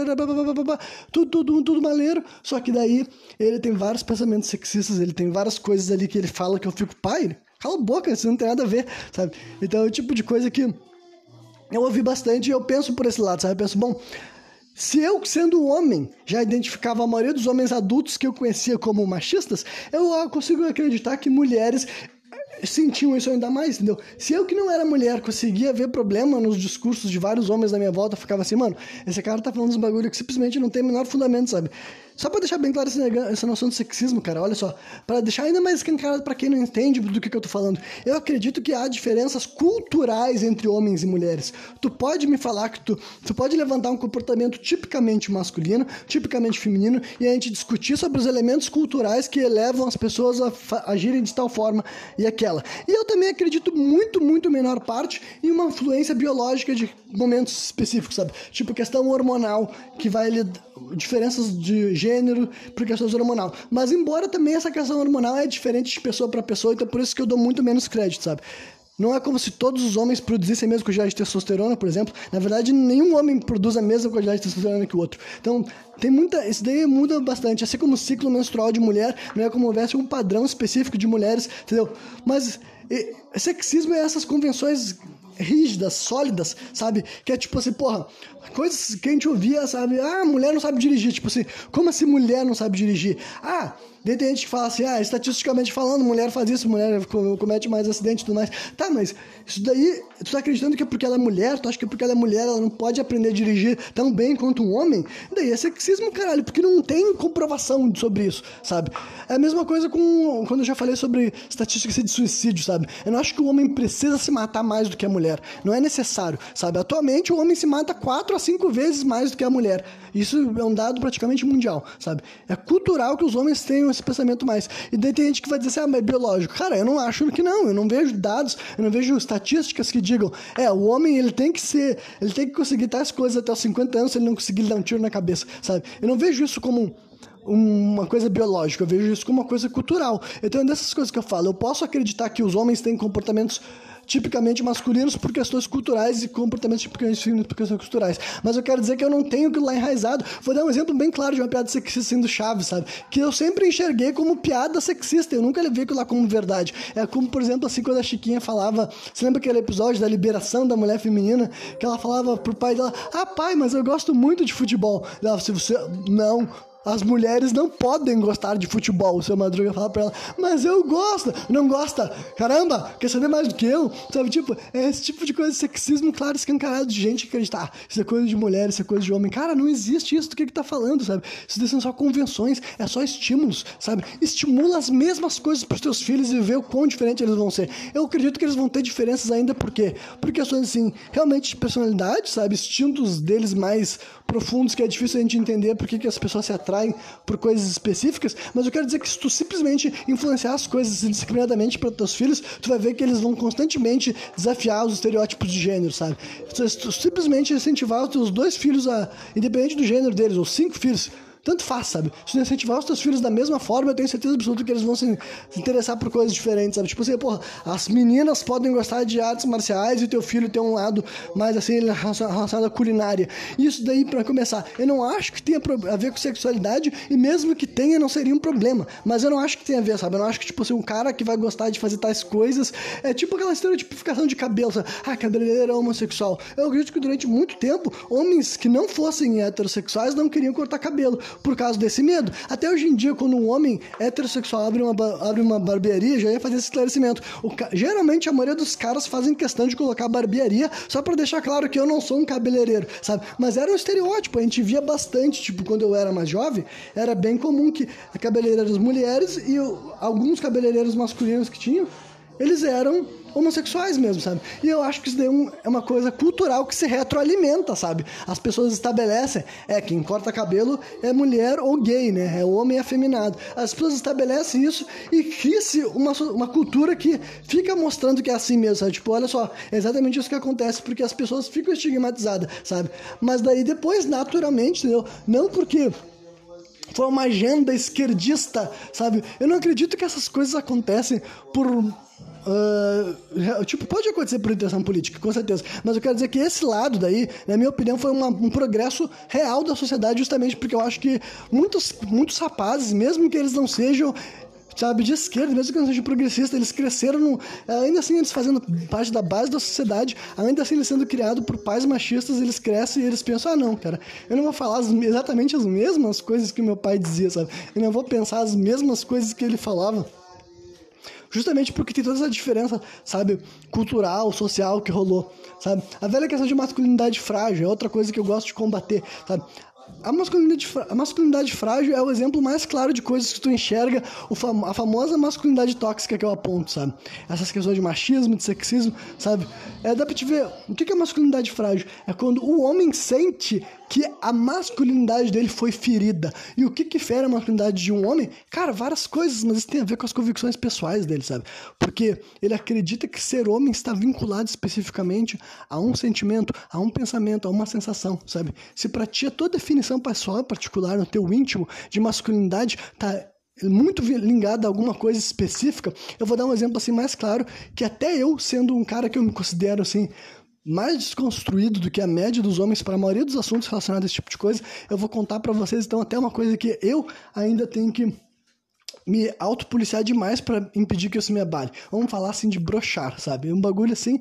tudo, tudo, tudo maneiro, só que daí ele tem vários pensamentos sexistas, ele tem várias coisas ali que ele fala que eu fico, pai, cala a boca, isso não tem nada a ver, sabe? Então é o tipo de coisa que eu ouvi bastante e eu penso por esse lado, sabe? Eu penso, bom, se eu, sendo homem, já identificava a maioria dos homens adultos que eu conhecia como machistas, eu consigo acreditar que mulheres sentiam isso ainda mais, entendeu? Se eu que não era mulher conseguia ver problema nos discursos de vários homens da minha volta, ficava assim, mano, esse cara tá falando uns bagulho que simplesmente não tem o menor fundamento, sabe? Só pra deixar bem claro essa noção de sexismo, cara, olha só. para deixar ainda mais escancarado pra quem não entende do que, que eu tô falando. Eu acredito que há diferenças culturais entre homens e mulheres. Tu pode me falar que tu, tu pode levantar um comportamento tipicamente masculino, tipicamente feminino, e a gente discutir sobre os elementos culturais que elevam as pessoas a agirem de tal forma e aquela. E eu também acredito muito, muito menor parte em uma influência biológica de momentos específicos, sabe? Tipo questão hormonal, que vai diferenças de gênero por questões hormonal. Mas embora também essa questão hormonal é diferente de pessoa para pessoa, então por isso que eu dou muito menos crédito, sabe? Não é como se todos os homens produzissem a mesma quantidade de testosterona, por exemplo. Na verdade, nenhum homem produz a mesma quantidade de testosterona que o outro. Então, tem muita. Isso daí muda bastante. Assim como o ciclo menstrual de mulher, não é como houvesse um padrão específico de mulheres, entendeu? Mas e, sexismo é essas convenções rígidas, sólidas, sabe? Que é tipo assim, porra, coisas que a gente ouvia, sabe? Ah, mulher não sabe dirigir. Tipo assim, como assim mulher não sabe dirigir? Ah, tem gente que fala assim, ah, estatisticamente falando, mulher faz isso, mulher comete mais acidente e tudo mais. Tá, mas isso daí, tu tá acreditando que é porque ela é mulher, tu acha que é porque ela é mulher, ela não pode aprender a dirigir tão bem quanto um homem? Daí é sexismo, caralho, porque não tem comprovação sobre isso, sabe? É a mesma coisa com quando eu já falei sobre estatísticas de suicídio, sabe? Eu não acho que o homem precisa se matar mais do que a mulher. Não é necessário, sabe? Atualmente o homem se mata quatro a cinco vezes mais do que a mulher. Isso é um dado praticamente mundial, sabe? É cultural que os homens tenham esse pensamento mais. E daí tem gente que vai dizer assim, ah, mas é biológico. Cara, eu não acho que não. Eu não vejo dados, eu não vejo estatísticas que digam, é, o homem ele tem que ser, ele tem que conseguir tais coisas até os 50 anos se ele não conseguir dar um tiro na cabeça, sabe? Eu não vejo isso como uma coisa biológica, eu vejo isso como uma coisa cultural. Então é dessas coisas que eu falo. Eu posso acreditar que os homens têm comportamentos tipicamente masculinos por questões culturais e comportamentos tipicamente femininos por questões culturais. Mas eu quero dizer que eu não tenho aquilo lá enraizado. Vou dar um exemplo bem claro de uma piada sexista sendo chave, sabe? Que eu sempre enxerguei como piada sexista, eu nunca levei aquilo lá como verdade. É como, por exemplo, assim, quando a Chiquinha falava, você lembra aquele episódio da liberação da mulher feminina, que ela falava pro pai dela, ah, pai, mas eu gosto muito de futebol. Ela, se você, não, as mulheres não podem gostar de futebol. O seu Madruga fala pra ela, mas eu gosto. Não gosta? Caramba, quer saber mais do que eu? Sabe, tipo, é esse tipo de coisa, sexismo, claro, escancarado de gente acreditar. Isso é coisa de mulher, isso é coisa de homem. Cara, não existe isso do que que tá falando, sabe? Isso são só convenções, é só estímulos, sabe? Estimula as mesmas coisas pros teus filhos e vê o quão diferente eles vão ser. Eu acredito que eles vão ter diferenças ainda, por quê? Por questões, assim, realmente de personalidade, sabe? Instintos deles mais profundos que é difícil a gente entender por que, as pessoas se atraem por coisas específicas, mas eu quero dizer que se tu simplesmente influenciar as coisas indiscriminadamente para teus filhos, tu vai ver que eles vão constantemente desafiar os estereótipos de gênero, sabe? Se tu simplesmente incentivar os teus dois filhos a, independente do gênero deles, ou cinco filhos, tanto faz, sabe? Se tu incentivar os teus filhos da mesma forma, eu tenho certeza absoluta que eles vão se, interessar por coisas diferentes, sabe? Tipo assim, porra, as meninas podem gostar de artes marciais e o teu filho tem um lado mais assim, relacionado à culinária. Isso daí, para começar, eu não acho que tenha a ver com sexualidade e mesmo que tenha, não seria um problema. Mas eu não acho que tenha a ver, sabe? Eu não acho que, tipo assim, um cara que vai gostar de fazer tais coisas é tipo aquela estereotipificação de cabelo, sabe? Ah, cabeleireiro é homossexual. Eu acredito que durante muito tempo, homens que não fossem heterossexuais não queriam cortar cabelo por causa desse medo. Até hoje em dia, quando um homem heterossexual abre uma, abre uma barbearia, já ia fazer esse esclarecimento. O, geralmente, a maioria dos caras fazem questão de colocar barbearia só para deixar claro que eu não sou um cabeleireiro, sabe? Mas era um estereótipo, a gente via bastante, tipo, quando eu era mais jovem, era bem comum que cabeleireiras mulheres e alguns cabeleireiros masculinos que tinham, eles eram homossexuais mesmo, sabe? E eu acho que isso daí é, é uma coisa cultural que se retroalimenta, sabe? As pessoas estabelecem, é, quem corta cabelo é mulher ou gay, né? É homem afeminado. As pessoas estabelecem isso e cria-se uma, uma cultura que fica mostrando que é assim mesmo, sabe? Tipo, olha só, é exatamente isso que acontece, porque as pessoas ficam estigmatizadas, sabe? Mas daí depois, naturalmente, entendeu? Não porque foi uma agenda esquerdista, sabe? Eu não acredito que essas coisas acontecem por Uh, tipo, pode acontecer por intenção política, com certeza. Mas eu quero dizer que esse lado daí, na minha opinião, foi uma, um progresso real da sociedade, justamente porque eu acho que muitos, muitos rapazes, mesmo que eles não sejam sabe, de esquerda, mesmo que não sejam progressistas, eles cresceram, no, ainda assim eles fazendo parte da base da sociedade, ainda assim eles sendo criados por pais machistas, eles crescem e eles pensam, ah não, cara, eu não vou falar as, exatamente as mesmas coisas que meu pai dizia, sabe, eu não vou pensar as mesmas coisas que ele falava justamente porque tem toda essa diferença, sabe, cultural, social que rolou, sabe? A velha questão de masculinidade frágil é outra coisa que eu gosto de combater, sabe? A masculinidade, a masculinidade frágil é o exemplo mais claro de coisas que tu enxerga, fam a famosa masculinidade tóxica que eu aponto, sabe? Essas questões de machismo, de sexismo, sabe? É, dá pra te ver, o que é masculinidade frágil? É quando o homem sente que a masculinidade dele foi ferida. E o que que fere a masculinidade de um homem? Cara, várias coisas, mas isso tem a ver com as convicções pessoais dele, sabe? Porque ele acredita que ser homem está vinculado especificamente a um sentimento, a um pensamento, a uma sensação, sabe? Se pra ti a tua definição pessoal particular, no teu íntimo de masculinidade, tá muito ligada a alguma coisa específica, eu vou dar um exemplo assim mais claro, que até eu, sendo um cara que eu me considero assim mais desconstruído do que a média dos homens para a maioria dos assuntos relacionados a esse tipo de coisa, eu vou contar para vocês então até uma coisa que eu ainda tenho que me autopoliciar demais para impedir que isso me abale. Vamos falar assim de brochar, sabe? Um bagulho assim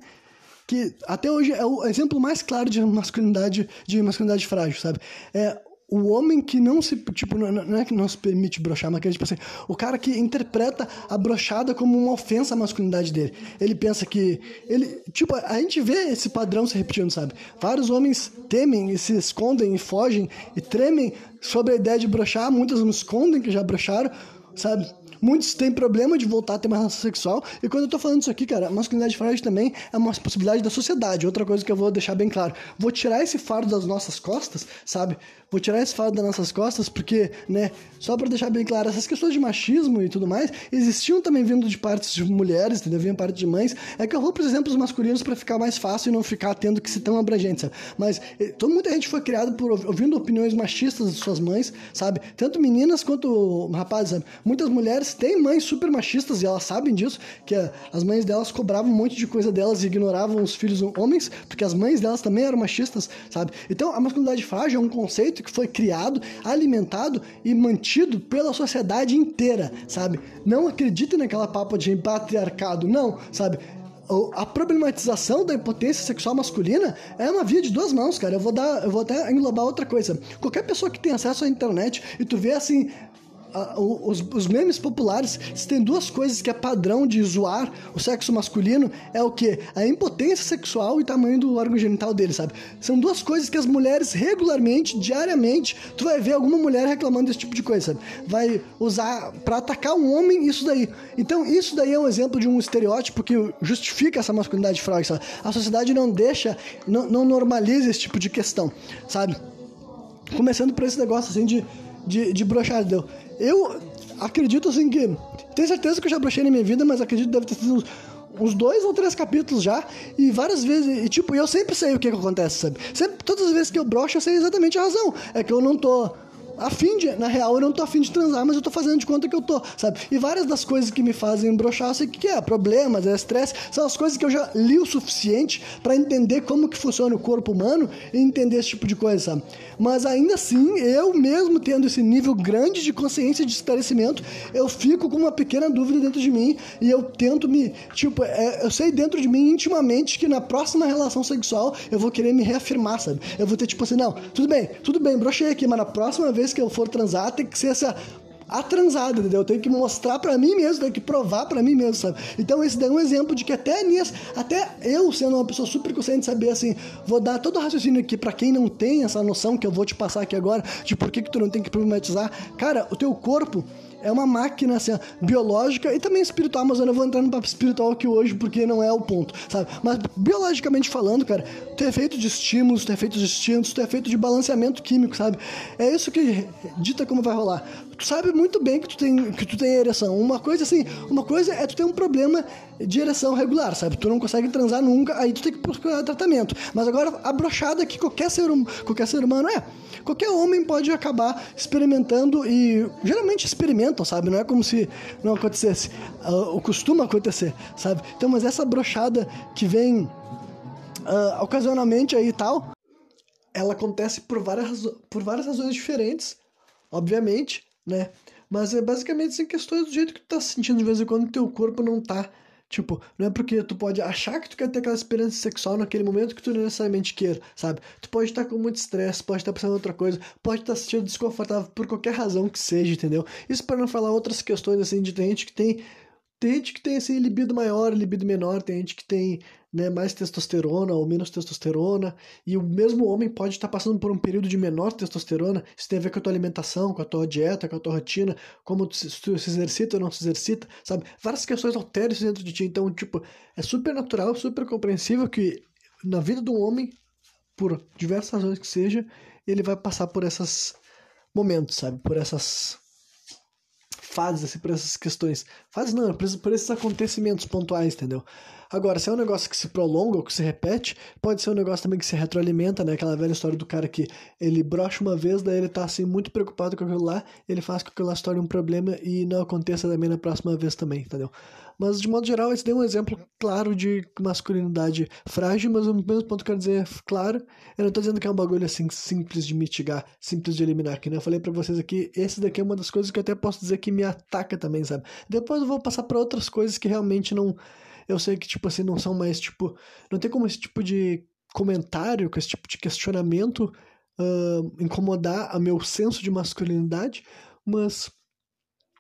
que até hoje é o exemplo mais claro de masculinidade, de masculinidade frágil, sabe? É o homem que não se, tipo, não, é que não se permite brochar, mas que é tipo assim, o cara que interpreta a brochada como uma ofensa à masculinidade dele. Ele pensa que ele, tipo, a gente vê esse padrão se repetindo, sabe? Vários homens temem e se escondem e fogem e tremem sobre a ideia de brochar, muitos não escondem que já brocharam, sabe? Muitos têm problema de voltar a ter uma relação sexual. E quando eu tô falando isso aqui, cara, masculinidade frágil também é uma possibilidade da sociedade. Outra coisa que eu vou deixar bem claro. Vou tirar esse fardo das nossas costas, sabe? Vou tirar esse fardo das nossas costas porque, né, só para deixar bem claro, essas questões de machismo e tudo mais existiam também vindo de partes de mulheres, entendeu? Vinham parte de mães. É que eu vou, exemplo, os masculinos para ficar mais fácil e não ficar tendo que ser tão abrangente, sabe? Mas eh, toda muita gente foi criada por ouvindo opiniões machistas de suas mães, sabe? Tanto meninas quanto rapazes, sabe? Muitas mulheres têm mães super machistas e elas sabem disso, que as mães delas cobravam um monte de coisa delas e ignoravam os filhos homens, porque as mães delas também eram machistas, sabe? Então, a masculinidade frágil é um conceito que foi criado, alimentado e mantido pela sociedade inteira, sabe? Não acredite naquela papo de patriarcado, não, sabe? a problematização da impotência sexual masculina é uma via de duas mãos, cara. Eu vou dar, eu vou até englobar outra coisa. Qualquer pessoa que tem acesso à internet e tu vê assim os, os, memes populares, se tem duas coisas que é padrão de zoar o sexo masculino, é o que? A impotência sexual e tamanho do órgão genital dele, sabe? São duas coisas que as mulheres regularmente, diariamente, tu vai ver alguma mulher reclamando desse tipo de coisa, sabe? Vai usar para atacar um homem isso daí. Então, isso daí é um exemplo de um estereótipo que justifica essa masculinidade frágil, sabe? A sociedade não deixa, não, não normaliza esse tipo de questão, sabe? Começando por esse negócio assim de de, de entendeu? Eu acredito assim que. Tenho certeza que eu já brochei na minha vida, mas acredito que deve ter sido uns, uns dois ou três capítulos já. E várias vezes. E tipo, eu sempre sei o que, que acontece, sabe? Sempre, todas as vezes que eu brocho, eu sei exatamente a razão. É que eu não tô afim de, na real, eu não tô afim de transar, mas eu tô fazendo de conta que eu tô, sabe? E várias das coisas que me fazem brochar, eu sei o que, que é, problemas, é estresse, são as coisas que eu já li o suficiente para entender como que funciona o corpo humano e entender esse tipo de coisa, sabe? Mas ainda assim, eu mesmo tendo esse nível grande de consciência de esclarecimento, eu fico com uma pequena dúvida dentro de mim e eu tento me, tipo, é, eu sei dentro de mim intimamente que na próxima relação sexual eu vou querer me reafirmar, sabe? Eu vou ter tipo assim, não, tudo bem, tudo bem, brochei aqui, mas na próxima vez que eu for transar, tem que ser essa a transada, entendeu? Eu tenho que mostrar para mim mesmo, tenho que provar para mim mesmo, sabe? Então esse daí é um exemplo de que até nisso, até eu sendo uma pessoa super consciente saber assim, vou dar todo o raciocínio aqui para quem não tem essa noção que eu vou te passar aqui agora, de por que que tu não tem que problematizar. Cara, o teu corpo é uma máquina assim, biológica e também espiritual, mas eu não vou entrar no papo espiritual aqui hoje porque não é o ponto, sabe? Mas biologicamente falando, cara, tu é feito de estímulos, tu é feito de instintos, tu é feito de balanceamento químico, sabe? É isso que dita como vai rolar. Tu sabe muito bem que tu tem que tu tem ereção. Uma coisa assim, uma coisa é tu ter um problema de ereção regular, sabe? Tu não consegue transar nunca, aí tu tem que procurar tratamento. Mas agora a brochada que qualquer ser, hum, qualquer ser humano é. Qualquer homem pode acabar experimentando e geralmente experimentam, sabe? Não é como se não acontecesse. Uh, o costuma acontecer, sabe? Então, mas essa brochada que vem uh, ocasionalmente aí e tal, ela acontece por várias, por várias razões diferentes, obviamente, né? Mas é basicamente assim, questões do jeito que tu tá sentindo de vez em quando que teu corpo não tá Tipo, não é porque tu pode achar que tu quer ter aquela experiência sexual naquele momento que tu não necessariamente queira, sabe? Tu pode estar com muito estresse, pode estar pensando em outra coisa, pode estar se sentindo desconfortável por qualquer razão que seja, entendeu? Isso para não falar outras questões, assim, de gente que tem tem gente que tem assim, libido maior, libido menor, tem gente que tem né, mais testosterona ou menos testosterona, e o mesmo homem pode estar passando por um período de menor testosterona, isso tem a ver com a tua alimentação, com a tua dieta, com a tua rotina, como tu, se, se exercita ou não se exercita, sabe? Várias questões alteram isso dentro de ti, então, tipo, é super natural, super compreensível que na vida do homem, por diversas razões que seja, ele vai passar por esses momentos, sabe? Por essas fases, assim, por essas questões. Fases não, por esses acontecimentos pontuais, entendeu? Agora, se é um negócio que se prolonga ou que se repete, pode ser um negócio também que se retroalimenta, né? Aquela velha história do cara que ele brocha uma vez, daí ele tá assim muito preocupado com aquilo lá, ele faz com que aquilo lá se torne um problema e não aconteça também na próxima vez também, entendeu? Mas de modo geral, esse deu um exemplo claro de masculinidade frágil, mas o mesmo ponto quero dizer é claro, eu não tô dizendo que é um bagulho assim simples de mitigar, simples de eliminar, que nem eu falei para vocês aqui, esse daqui é uma das coisas que eu até posso dizer que me ataca também, sabe? Depois eu vou passar para outras coisas que realmente não eu sei que, tipo assim, não são mais, tipo. Não tem como esse tipo de comentário, com esse tipo de questionamento uh, incomodar a meu senso de masculinidade, mas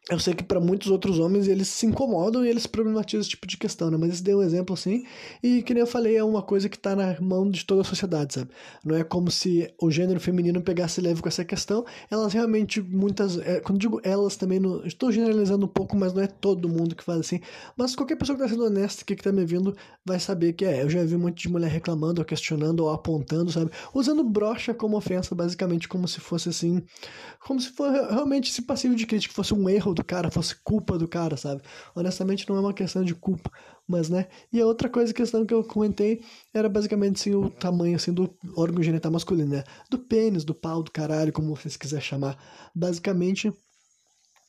eu sei que para muitos outros homens eles se incomodam e eles problematizam esse tipo de questão, né? Mas esse deu um exemplo assim, e que nem eu falei, é uma coisa que tá na mão de toda a sociedade, sabe? Não é como se o gênero feminino pegasse leve com essa questão, elas realmente, muitas. É, quando digo elas também, não, estou generalizando um pouco, mas não é todo mundo que faz assim. Mas qualquer pessoa que tá sendo honesta, que, que tá me vendo, vai saber que é. Eu já vi um monte de mulher reclamando, ou questionando, ou apontando, sabe? Usando brocha como ofensa, basicamente, como se fosse assim. Como se for realmente esse passivo de crítica fosse um erro do cara, fosse culpa do cara, sabe? Honestamente, não é uma questão de culpa, mas, né? E a outra coisa, questão que eu comentei, era basicamente, assim, o tamanho, assim, do órgão genital masculino, né? Do pênis, do pau, do caralho, como vocês quiserem chamar. Basicamente,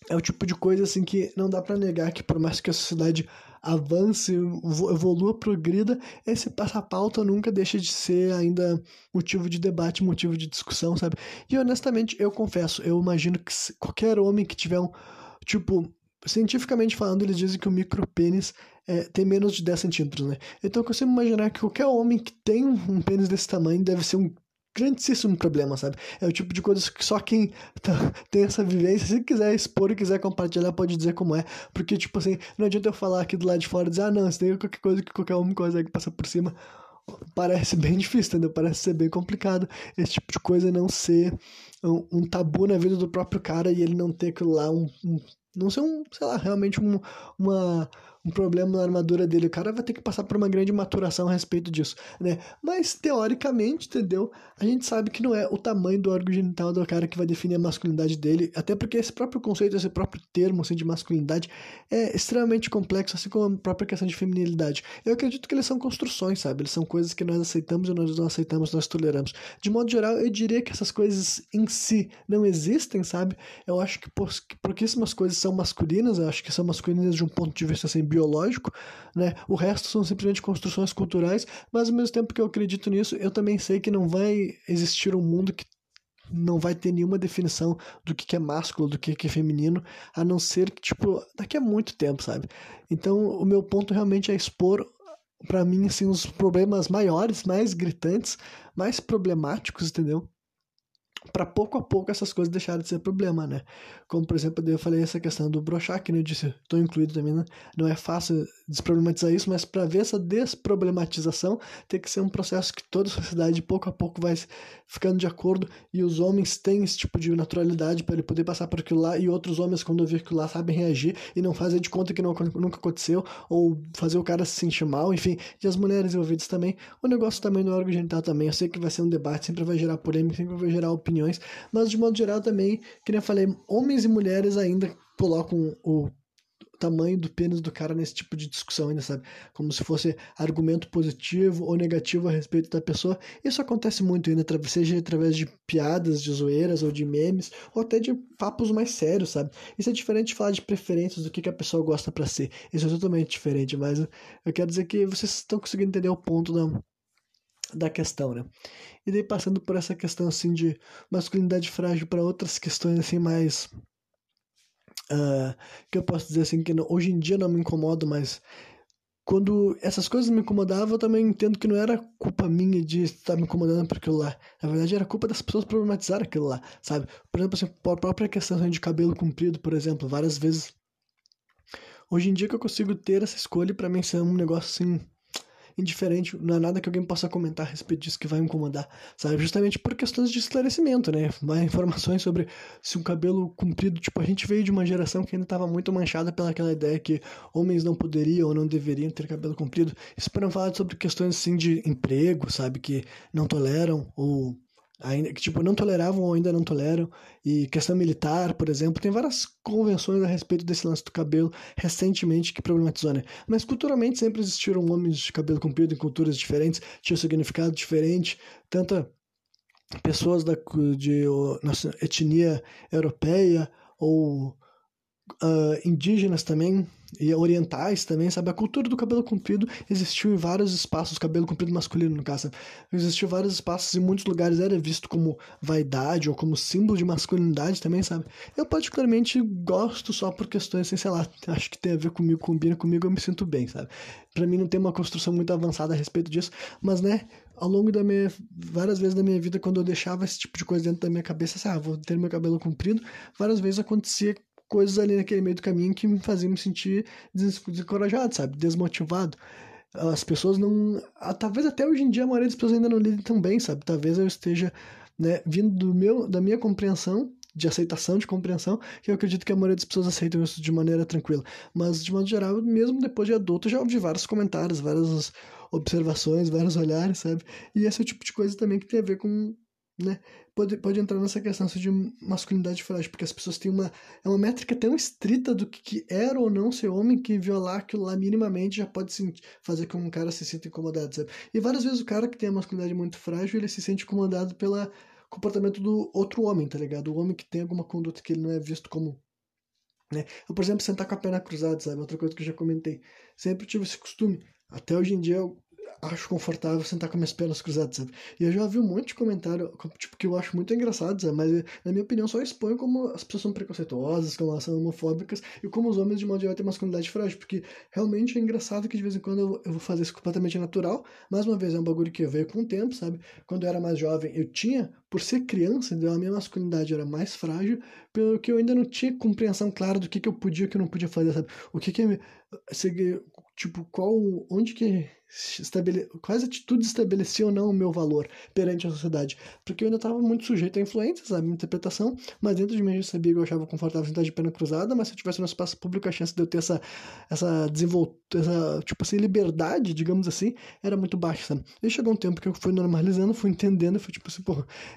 é o tipo de coisa, assim, que não dá para negar que, por mais que a sociedade avance, evolua, progrida, esse passa-pauta nunca deixa de ser ainda motivo de debate, motivo de discussão, sabe? E honestamente, eu confesso, eu imagino que qualquer homem que tiver um Tipo, cientificamente falando, eles dizem que o micropênis é, tem menos de 10 centímetros, né? Então eu consigo imaginar que qualquer homem que tem um pênis desse tamanho deve ser um grandíssimo problema, sabe? É o tipo de coisa que só quem tá, tem essa vivência, se quiser expor e quiser compartilhar, pode dizer como é. Porque, tipo assim, não adianta eu falar aqui do lado de fora e dizer, ah, não, isso daí é qualquer coisa que qualquer homem consegue passar por cima. Parece bem difícil, entendeu? Parece ser bem complicado esse tipo de coisa não ser um, um tabu na vida do próprio cara e ele não ter aquilo lá, um, um não ser um, sei lá, realmente um, uma, um problema na armadura dele. O cara vai ter que passar por uma grande maturação a respeito disso, né? Mas, teoricamente, entendeu? A gente sabe que não é o tamanho do órgão genital do cara que vai definir a masculinidade dele, até porque esse próprio conceito, esse próprio termo assim, de masculinidade é extremamente complexo, assim como a própria questão de feminilidade. Eu acredito que eles são construções, sabe? Eles são coisas que nós aceitamos e nós não aceitamos, nós toleramos. De modo geral, eu diria que essas coisas em si não existem, sabe? Eu acho que pouquíssimas coisas são masculinas, eu acho que são masculinas de um ponto de vista assim, biológico, né? O resto são simplesmente construções culturais, mas ao mesmo tempo que eu acredito nisso, eu também sei que não vai existir um mundo que não vai ter nenhuma definição do que é másculo, do que é feminino, a não ser que, tipo, daqui a muito tempo, sabe? Então, o meu ponto realmente é expor para mim, assim, os problemas maiores, mais gritantes, mais problemáticos, entendeu? Para pouco a pouco essas coisas deixarem de ser problema, né? Como, por exemplo, eu falei essa questão do brochar, que eu disse, estou incluído também, né? Não é fácil desproblematizar isso, mas para ver essa desproblematização, tem que ser um processo que toda a sociedade, pouco a pouco, vai ficando de acordo e os homens têm esse tipo de naturalidade para ele poder passar por aquilo lá e outros homens, quando ouvir aquilo lá, sabem reagir e não fazem de conta que não, nunca aconteceu ou fazer o cara se sentir mal, enfim. E as mulheres envolvidas também. O negócio também no órgão genital também. Eu sei que vai ser um debate, sempre vai gerar polêmica, sempre vai gerar opiniões, mas de modo geral também, que nem eu falei, homens e mulheres ainda colocam o tamanho do pênis do cara nesse tipo de discussão ainda, sabe? Como se fosse argumento positivo ou negativo a respeito da pessoa. Isso acontece muito ainda, seja através de piadas, de zoeiras ou de memes, ou até de papos mais sérios, sabe? Isso é diferente de falar de preferências do que, que a pessoa gosta para ser. Isso é totalmente diferente, mas eu quero dizer que vocês estão conseguindo entender o ponto da, da questão, né? E daí passando por essa questão assim de masculinidade frágil para outras questões assim mais Uh, que eu posso dizer assim que não, hoje em dia não me incomodo, mas quando essas coisas me incomodavam, eu também entendo que não era culpa minha de estar me incomodando por aquilo lá. Na verdade, era culpa das pessoas problematizar aquilo lá, sabe? Por exemplo, assim, a própria questão de cabelo comprido, por exemplo, várias vezes. Hoje em dia que eu consigo ter essa escolha, para mim ser um negócio assim indiferente, não é nada que alguém possa comentar a respeito disso que vai incomodar, sabe? Justamente por questões de esclarecimento, né? Mais informações sobre se um cabelo comprido, tipo, a gente veio de uma geração que ainda estava muito manchada pelaquela ideia que homens não poderiam ou não deveriam ter cabelo comprido. Isso para não falar sobre questões assim de emprego, sabe? Que não toleram ou ainda que tipo não toleravam ou ainda não toleram. E questão militar por exemplo tem várias convenções a respeito desse lance do cabelo recentemente que problematizou né? Mas culturalmente sempre existiram homens de cabelo comprido em culturas diferentes tinha significado diferente. Tanta pessoas da de nossa etnia europeia ou uh, indígenas também e orientais também, sabe? A cultura do cabelo comprido existiu em vários espaços, cabelo comprido masculino, no caso. Existiu vários espaços, em muitos lugares era visto como vaidade ou como símbolo de masculinidade também, sabe? Eu particularmente gosto só por questões, assim, sei lá, acho que tem a ver comigo, combina comigo, eu me sinto bem, sabe? Pra mim não tem uma construção muito avançada a respeito disso, mas, né, ao longo da minha, várias vezes da minha vida, quando eu deixava esse tipo de coisa dentro da minha cabeça, assim, ah, vou ter meu cabelo comprido, várias vezes acontecia coisas ali naquele meio do caminho que me faziam me sentir desencorajado, sabe? Desmotivado. As pessoas não. Talvez até hoje em dia a maioria das pessoas ainda não lidem tão bem, sabe? Talvez eu esteja né, vindo do meu, da minha compreensão, de aceitação, de compreensão, que eu acredito que a maioria das pessoas aceitam isso de maneira tranquila. Mas, de modo geral, mesmo depois de adulto, já ouvi vários comentários, várias observações, vários olhares, sabe? E esse é o tipo de coisa também que tem a ver com né? Pode, pode entrar nessa questão de masculinidade frágil, porque as pessoas têm uma, é uma métrica tão estrita do que, que era ou não ser homem que violar aquilo lá minimamente já pode fazer com que um cara se sinta incomodado, sabe? E várias vezes o cara que tem a masculinidade muito frágil, ele se sente incomodado pelo comportamento do outro homem, tá ligado? O homem que tem alguma conduta que ele não é visto como né? Eu, por exemplo, sentar com a perna cruzada, sabe? Outra coisa que eu já comentei. Sempre tive esse costume. Até hoje em dia acho confortável sentar com minhas pernas cruzadas, sabe? E eu já vi um monte de comentário, tipo, que eu acho muito engraçado, sabe? Mas, na minha opinião, só expõe como as pessoas são preconceituosas, como elas são homofóbicas, e como os homens, de modo geral, têm masculinidade frágil. Porque realmente é engraçado que, de vez em quando, eu, vou fazer isso completamente natural. Mais uma vez, é um bagulho que veio com o tempo, sabe? Quando eu era mais jovem, eu tinha, por ser criança, então a minha masculinidade era mais frágil, pelo que eu ainda não tinha compreensão clara do que, que eu podia e o que eu não podia fazer, sabe? O que que... tipo, qual, onde que estabele... quais atitudes estabeleciam ou não o meu valor perante a sociedade. Porque eu ainda estava muito sujeito a influências, a minha interpretação, mas dentro de mim eu sabia que eu achava confortável sentar de pena cruzada, mas se eu tivesse no espaço público a chance de eu ter essa, essa desenvoltura, essa, tipo assim, liberdade, digamos assim, era muito baixa? E chegou um tempo que eu fui normalizando, fui entendendo, fui tipo assim, pô,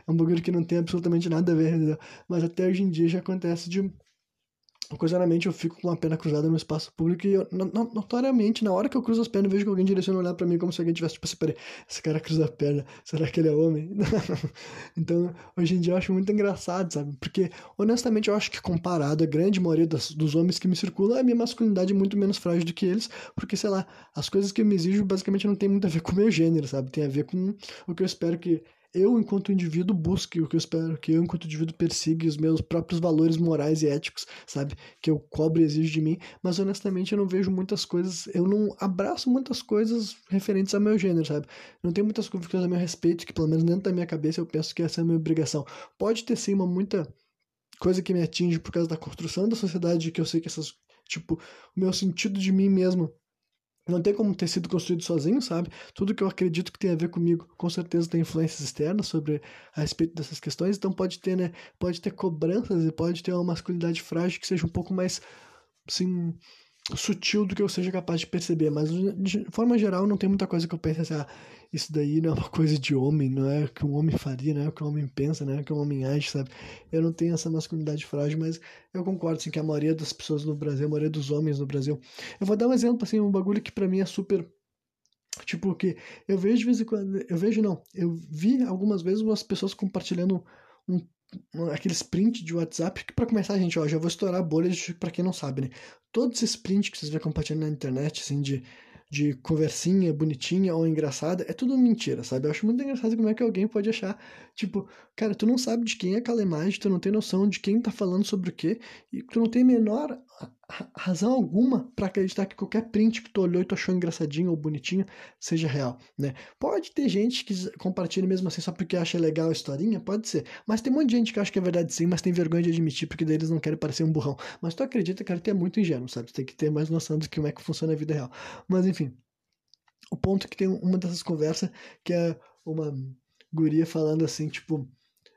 é um bagulho que não tem absolutamente nada a ver, entendeu? mas até hoje em dia já acontece de ocasionalmente eu fico com a perna cruzada no espaço público e eu, notoriamente, na hora que eu cruzo as pernas, eu vejo que alguém direciona olhar para mim como se alguém tivesse, tipo assim, peraí, esse cara cruza a perna, será que ele é homem? então, hoje em dia eu acho muito engraçado, sabe? Porque, honestamente, eu acho que comparado à grande maioria das, dos homens que me circulam, a minha masculinidade é muito menos frágil do que eles, porque, sei lá, as coisas que eu me exijo basicamente não tem muito a ver com o meu gênero, sabe? Tem a ver com o que eu espero que eu, enquanto indivíduo, busque o que eu espero que eu, enquanto indivíduo, persiga os meus próprios valores morais e éticos, sabe? Que eu cobro e exijo de mim, mas honestamente eu não vejo muitas coisas, eu não abraço muitas coisas referentes ao meu gênero, sabe? Não tenho muitas convicções a meu respeito, que pelo menos dentro da minha cabeça eu penso que essa é a minha obrigação. Pode ter sim uma muita coisa que me atinge por causa da construção da sociedade, que eu sei que essas, tipo, o meu sentido de mim mesmo não tem como ter sido construído sozinho, sabe? Tudo que eu acredito que tem a ver comigo, com certeza tem influências externas sobre a respeito dessas questões, então pode ter, né? Pode ter cobranças e pode ter uma masculinidade frágil que seja um pouco mais, assim, sutil do que eu seja capaz de perceber, mas de forma geral não tem muita coisa que eu pense assim, ah, isso daí não é uma coisa de homem, não é o que um homem faria, não é o que um homem pensa, não é o que um homem age, sabe? Eu não tenho essa masculinidade frágil, mas eu concordo assim, que a maioria das pessoas no Brasil, a maioria dos homens no Brasil. Eu vou dar um exemplo, assim, um bagulho que para mim é super. Tipo, que eu vejo de vez em quando. Eu vejo não. Eu vi algumas vezes umas pessoas compartilhando um aqueles print de WhatsApp, que para começar, gente, ó, já vou estourar bolhas para quem não sabe, né? Todos esses prints que vocês vê compartilhando na internet, assim, de de conversinha bonitinha ou engraçada, é tudo mentira, sabe? Eu acho muito engraçado como é que alguém pode achar, tipo, cara, tu não sabe de quem é aquela imagem, tu não tem noção de quem tá falando sobre o quê, e tu não tem a menor razão alguma para acreditar que qualquer print que tu olhou e tu achou engraçadinho ou bonitinho seja real, né? Pode ter gente que compartilha mesmo assim só porque acha legal a historinha, pode ser, mas tem um monte de gente que acha que é verdade sim, mas tem vergonha de admitir porque daí eles não querem parecer um burrão. Mas tu acredita, tu é muito ingênuo, sabe? Tu tem que ter mais noção de como é que funciona a vida real. Mas enfim, o ponto é que tem uma dessas conversas que é uma guria falando assim, tipo.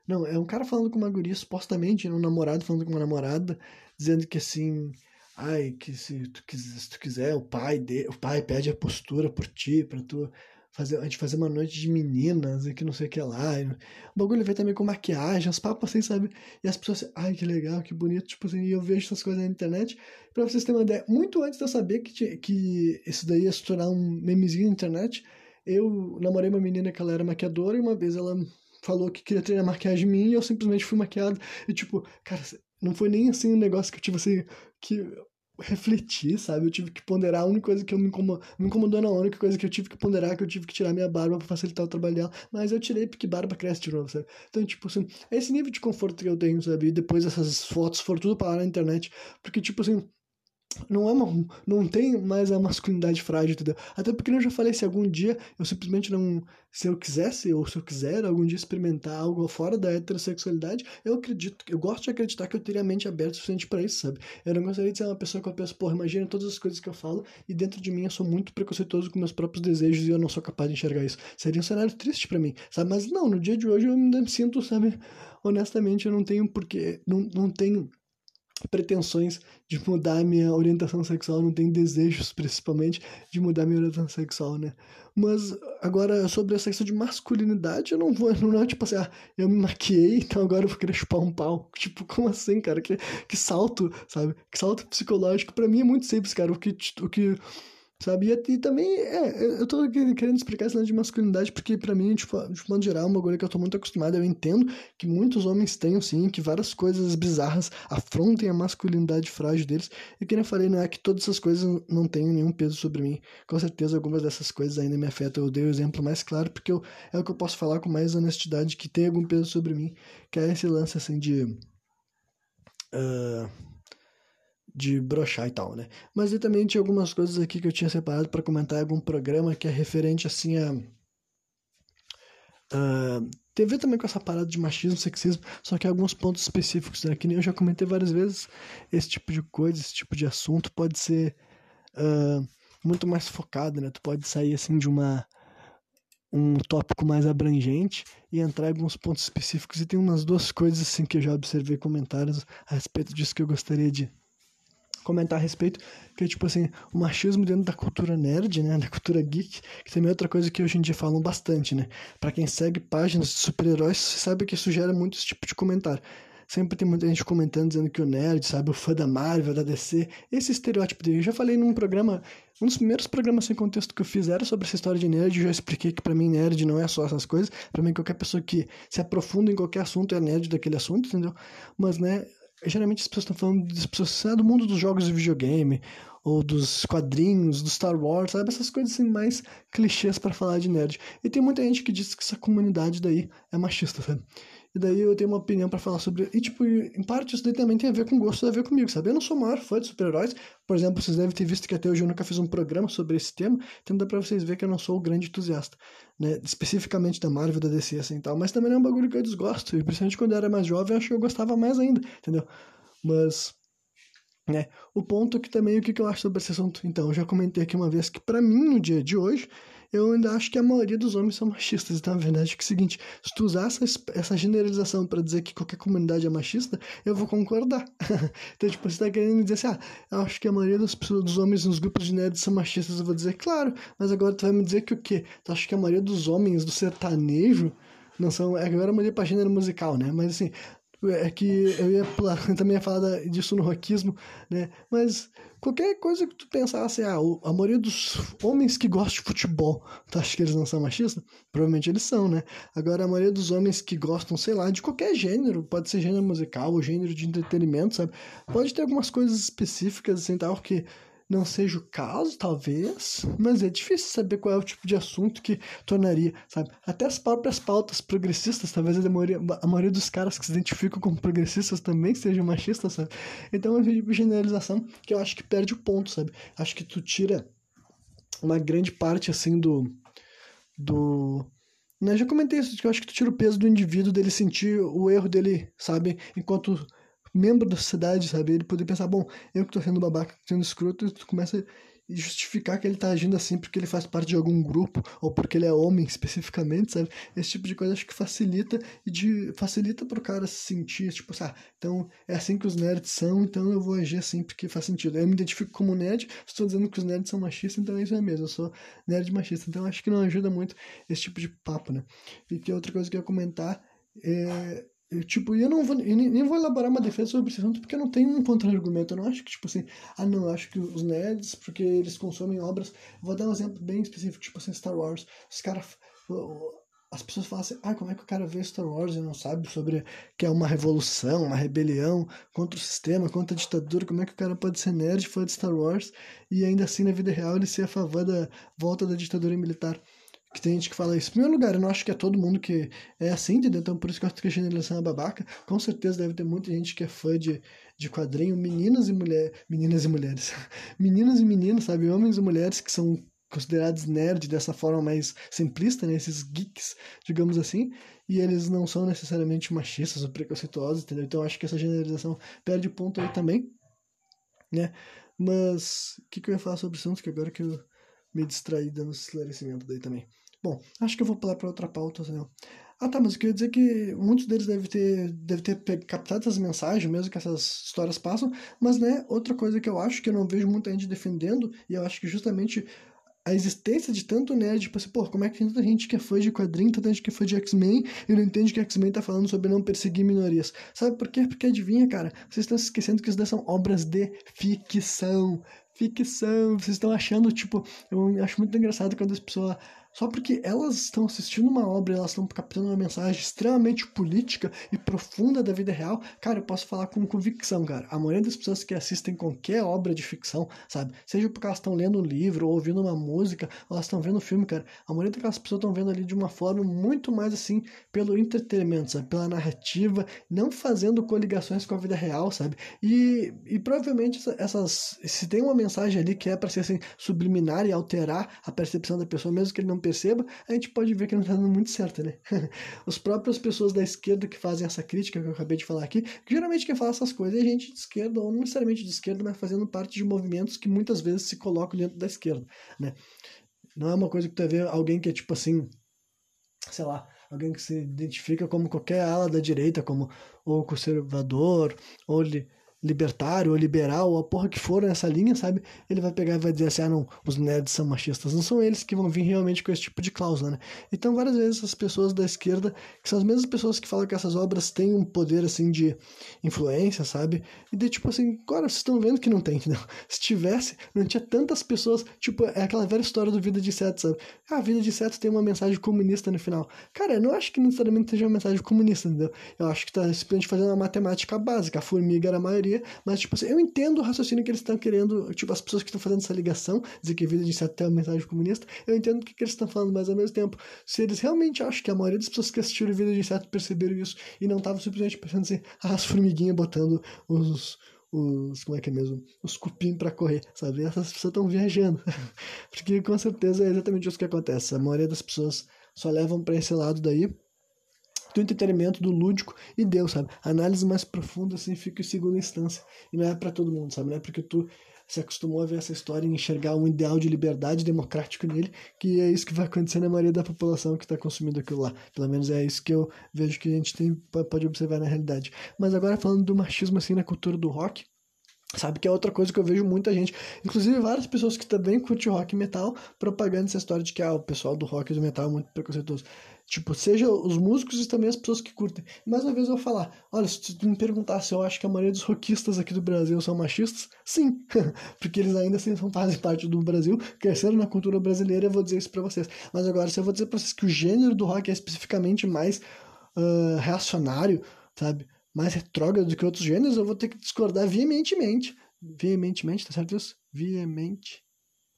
Não, é um cara falando com uma guria, supostamente, um namorado falando com uma namorada, dizendo que assim. Ai, que se tu quiser, se tu quiser o pai de, o pai pede a postura por ti, pra tu fazer, a gente fazer uma noite de meninas e que não sei o que lá. E, o bagulho vem também com maquiagem, os papos assim, sabe? E as pessoas assim, ai, que legal, que bonito, tipo assim, e eu vejo essas coisas na internet. Pra vocês terem uma ideia, muito antes de eu saber que, que isso daí ia se tornar um memezinho na internet, eu namorei uma menina que ela era maquiadora e uma vez ela falou que queria treinar maquiagem em mim e eu simplesmente fui maquiado. E tipo, cara, não foi nem assim um negócio que eu tive assim, que refletir, sabe? Eu tive que ponderar, a única coisa que eu me incomodou, me incomodou não, a única coisa que eu tive que ponderar é que eu tive que tirar minha barba para facilitar o trabalho dela, mas eu tirei porque barba cresce de novo, sabe? Então, tipo assim, é esse nível de conforto que eu tenho, sabe? E depois essas fotos foram tudo parar na internet, porque, tipo assim, não é uma, não tem mais a masculinidade frágil, entendeu? Até porque eu já falei, se algum dia eu simplesmente não, se eu quisesse, ou se eu quiser algum dia experimentar algo fora da heterossexualidade, eu acredito, eu gosto de acreditar que eu teria a mente aberta o suficiente para isso, sabe? Eu não gostaria de ser uma pessoa que eu penso, porra, imagina todas as coisas que eu falo e dentro de mim eu sou muito preconceituoso com meus próprios desejos e eu não sou capaz de enxergar isso. Seria um cenário triste para mim, sabe? Mas não, no dia de hoje eu me sinto, sabe? Honestamente, eu não tenho porque, não, não tenho pretensões de mudar minha orientação sexual, não tenho desejos, principalmente, de mudar minha orientação sexual, né? Mas agora, sobre essa questão de masculinidade, eu não vou, não é tipo assim, ah, eu me maquiei, então agora eu vou querer chupar um pau. Tipo, como assim, cara? Que, que salto, sabe? Que salto psicológico. para mim é muito simples, cara. O que, o que sabe? E, também, é, eu tô querendo explicar esse lance de masculinidade porque para mim, tipo, de modo geral, é uma coisa que eu tô muito acostumado, eu entendo que muitos homens têm, sim, que várias coisas bizarras afrontem a masculinidade frágil deles, e que eu falei, não é que todas essas coisas não tenham nenhum peso sobre mim, com certeza algumas dessas coisas ainda me afetam, eu dei o exemplo mais claro, porque eu, é o que eu posso falar com mais honestidade, que tem algum peso sobre mim, que é esse lance, assim, de... Uh, de brochar e tal, né? Mas eu também tinha algumas coisas aqui que eu tinha separado para comentar algum programa que é referente assim a. Uh, tem a ver também com essa parada de machismo, sexismo, só que alguns pontos específicos, né? Que nem eu já comentei várias vezes, esse tipo de coisa, esse tipo de assunto pode ser uh, muito mais focado, né? Tu pode sair assim de uma um tópico mais abrangente e entrar em alguns pontos específicos e tem umas duas coisas assim que eu já observei comentários a respeito disso que eu gostaria de comentar a respeito, que é tipo assim, o machismo dentro da cultura nerd, né, da cultura geek, que também é outra coisa que hoje em dia falam bastante, né? Para quem segue páginas de super-heróis, sabe que isso gera muito esse tipo de comentário. Sempre tem muita gente comentando dizendo que o nerd, sabe, o fã da Marvel, da DC, esse estereótipo dele. Eu já falei num programa, um dos primeiros programas sem contexto que eu fiz era sobre essa história de nerd. Eu já expliquei que para mim nerd não é só essas coisas. para mim qualquer pessoa que se aprofunda em qualquer assunto é nerd daquele assunto, entendeu? Mas, né, geralmente as pessoas estão falando das pessoas é do mundo dos jogos de videogame ou dos quadrinhos, do Star Wars, sabe? Essas coisas assim mais clichês para falar de nerd. E tem muita gente que diz que essa comunidade daí é machista, sabe? E daí eu tenho uma opinião para falar sobre. E, tipo, em parte isso daí também tem a ver com gosto, tem a ver comigo, sabe? Eu não sou o maior fã de super-heróis. Por exemplo, vocês devem ter visto que até hoje eu nunca fiz um programa sobre esse tema. Então dá pra vocês verem que eu não sou o grande entusiasta, né? Especificamente da Marvel, da DC, assim tal. Mas também não é um bagulho que eu desgosto. E principalmente quando eu era mais jovem, eu acho que eu gostava mais ainda, entendeu? Mas. Né? O ponto é que também o que eu acho sobre esse assunto. Então, eu já comentei aqui uma vez que, para mim, no dia de hoje, eu ainda acho que a maioria dos homens são machistas. Então, a verdade é é o seguinte: se tu usar essa, essa generalização para dizer que qualquer comunidade é machista, eu vou concordar. então, tipo, você tá querendo dizer assim, ah, eu acho que a maioria das pessoas, dos homens nos grupos de nerds são machistas, eu vou dizer, claro, mas agora tu vai me dizer que o quê? Tu acha que a maioria dos homens do sertanejo não são. É agora eu mudei pra gênero musical, né? Mas assim, é que eu ia eu também ia falar disso no rockismo, né? Mas qualquer coisa que tu pensasse, ah, a maioria dos homens que gostam de futebol, tu acha que eles não são machistas? Provavelmente eles são, né? Agora, a maioria dos homens que gostam, sei lá, de qualquer gênero, pode ser gênero musical ou gênero de entretenimento, sabe? Pode ter algumas coisas específicas, assim, tal, que não seja o caso, talvez, mas é difícil saber qual é o tipo de assunto que tornaria, sabe? Até as próprias pautas progressistas, talvez a maioria, a maioria dos caras que se identificam como progressistas também sejam machistas, sabe? Então é uma tipo generalização que eu acho que perde o ponto, sabe? Acho que tu tira uma grande parte, assim, do... do né? Já comentei isso, que eu acho que tu tira o peso do indivíduo, dele sentir o erro dele, sabe? Enquanto membro da sociedade, sabe? Ele poder pensar, bom, eu que tô sendo babaca, sendo escroto, e tu começa a justificar que ele tá agindo assim porque ele faz parte de algum grupo, ou porque ele é homem especificamente, sabe? Esse tipo de coisa acho que facilita e de, facilita pro cara se sentir, tipo, ah, então é assim que os nerds são, então eu vou agir assim porque faz sentido. Eu me identifico como nerd, estou dizendo que os nerds são machistas, então é isso mesmo, eu sou nerd machista. Então acho que não ajuda muito esse tipo de papo, né? E que outra coisa que eu ia comentar é eu, tipo, eu não vou, eu nem, nem, vou elaborar uma defesa sobre esse assunto porque eu não tenho um contra-argumento. Eu não acho que, tipo assim, ah, não, eu acho que os nerds, porque eles consomem obras. Vou dar um exemplo bem específico, tipo assim, Star Wars. Os caras. As pessoas falam assim, ah, como é que o cara vê Star Wars e não sabe sobre que é uma revolução, uma rebelião contra o sistema, contra a ditadura, como é que o cara pode ser nerd, fã de Star Wars, e ainda assim na vida real ele ser a favor da volta da ditadura militar que tem gente que fala isso. Em primeiro lugar, eu não acho que é todo mundo que é assim, entendeu? Então, por isso que eu acho que a generalização é babaca. Com certeza deve ter muita gente que é fã de, de quadrinho, meninas e mulheres. Meninas e mulheres. meninas e meninos, sabe? Homens e mulheres que são considerados nerd dessa forma mais simplista, né? Esses geeks, digamos assim. E eles não são necessariamente machistas ou preconceituosos, entendeu? Então, acho que essa generalização perde ponto aí também, né? Mas, o que, que eu ia falar sobre assunto que agora que eu me distraí dando esclarecimento daí também. Bom, acho que eu vou pular para outra pauta. Assim, ah, tá, mas eu queria dizer que muitos deles devem ter, devem ter captado essas mensagens, mesmo que essas histórias passam, mas, né, outra coisa que eu acho que eu não vejo muita gente defendendo, e eu acho que justamente a existência de tanto nerd, tipo assim, pô, como é que tem tanta gente que é fã de quadrinho, tanta gente que é fã de X-Men e não entende que X-Men tá falando sobre não perseguir minorias? Sabe por quê? Porque adivinha, cara, vocês estão se esquecendo que isso são obras de ficção. Ficção, vocês estão achando, tipo, eu acho muito engraçado quando as pessoas só porque elas estão assistindo uma obra, elas estão captando uma mensagem extremamente política e profunda da vida real, cara, eu posso falar com convicção, cara. A maioria das pessoas que assistem qualquer obra de ficção, sabe? Seja porque elas estão lendo um livro, ou ouvindo uma música, ou elas estão vendo um filme, cara. A maioria daquelas pessoas estão vendo ali de uma forma muito mais assim, pelo entretenimento, sabe? Pela narrativa, não fazendo coligações com a vida real, sabe? E, e provavelmente essas. Se tem uma mensagem ali que é para ser assim, subliminar e alterar a percepção da pessoa, mesmo que ele não perceba, a gente pode ver que não está dando muito certo, né? As próprias pessoas da esquerda que fazem essa crítica que eu acabei de falar aqui, que geralmente quem fala essas coisas é gente de esquerda, ou não necessariamente de esquerda, mas fazendo parte de movimentos que muitas vezes se colocam dentro da esquerda, né? Não é uma coisa que tu vai ver alguém que é tipo assim, sei lá, alguém que se identifica como qualquer ala da direita, como ou conservador, ou li, libertário ou liberal, ou a porra que for nessa linha, sabe? Ele vai pegar e vai dizer assim: ah, não, os nerds são machistas. Não são eles que vão vir realmente com esse tipo de cláusula, né? Então, várias vezes, essas pessoas da esquerda, que são as mesmas pessoas que falam que essas obras têm um poder, assim, de influência, sabe? E de tipo assim, agora vocês estão vendo que não tem, entendeu? Se tivesse, não tinha tantas pessoas. Tipo, é aquela velha história do Vida de Seto, sabe? Ah, a Vida de Seto tem uma mensagem comunista no final. Cara, eu não acho que necessariamente seja uma mensagem comunista, entendeu? Eu acho que tá simplesmente fazendo uma matemática básica. A formiga era a maioria mas, tipo assim, eu entendo o raciocínio que eles estão querendo, tipo, as pessoas que estão fazendo essa ligação, dizer que a vida de inseto tem uma mensagem comunista, eu entendo o que, que eles estão falando, mas ao mesmo tempo, se eles realmente acham que a maioria das pessoas que assistiram Vida de Inseto perceberam isso e não estavam simplesmente pensando assim, ah, as formiguinhas botando os, os, como é que é mesmo, os cupim para correr, sabe? Essas pessoas estão viajando. Porque com certeza é exatamente isso que acontece. A maioria das pessoas só levam para esse lado daí do entretenimento, do lúdico e deu, sabe? Análise mais profunda, assim, fica em segunda instância. E não é para todo mundo, sabe? Não é porque tu se acostumou a ver essa história e enxergar um ideal de liberdade democrático nele, que é isso que vai acontecer na maioria da população que está consumindo aquilo lá. Pelo menos é isso que eu vejo que a gente tem, pode observar na realidade. Mas agora falando do machismo assim na cultura do rock, Sabe que é outra coisa que eu vejo muita gente, inclusive várias pessoas que também curtem rock e metal, propagando essa história de que ah, o pessoal do rock e do metal é muito preconceituoso. Tipo, seja os músicos e também as pessoas que curtem. Mais uma vez eu vou falar, olha, se tu me perguntar se eu acho que a maioria dos rockistas aqui do Brasil são machistas, sim, porque eles ainda assim fazem parte do Brasil, cresceram na cultura brasileira, eu vou dizer isso pra vocês. Mas agora, se eu vou dizer pra vocês que o gênero do rock é especificamente mais uh, reacionário, sabe, mais retrógrado do que outros gêneros, eu vou ter que discordar veementemente. Veementemente, tá certo isso? Veemente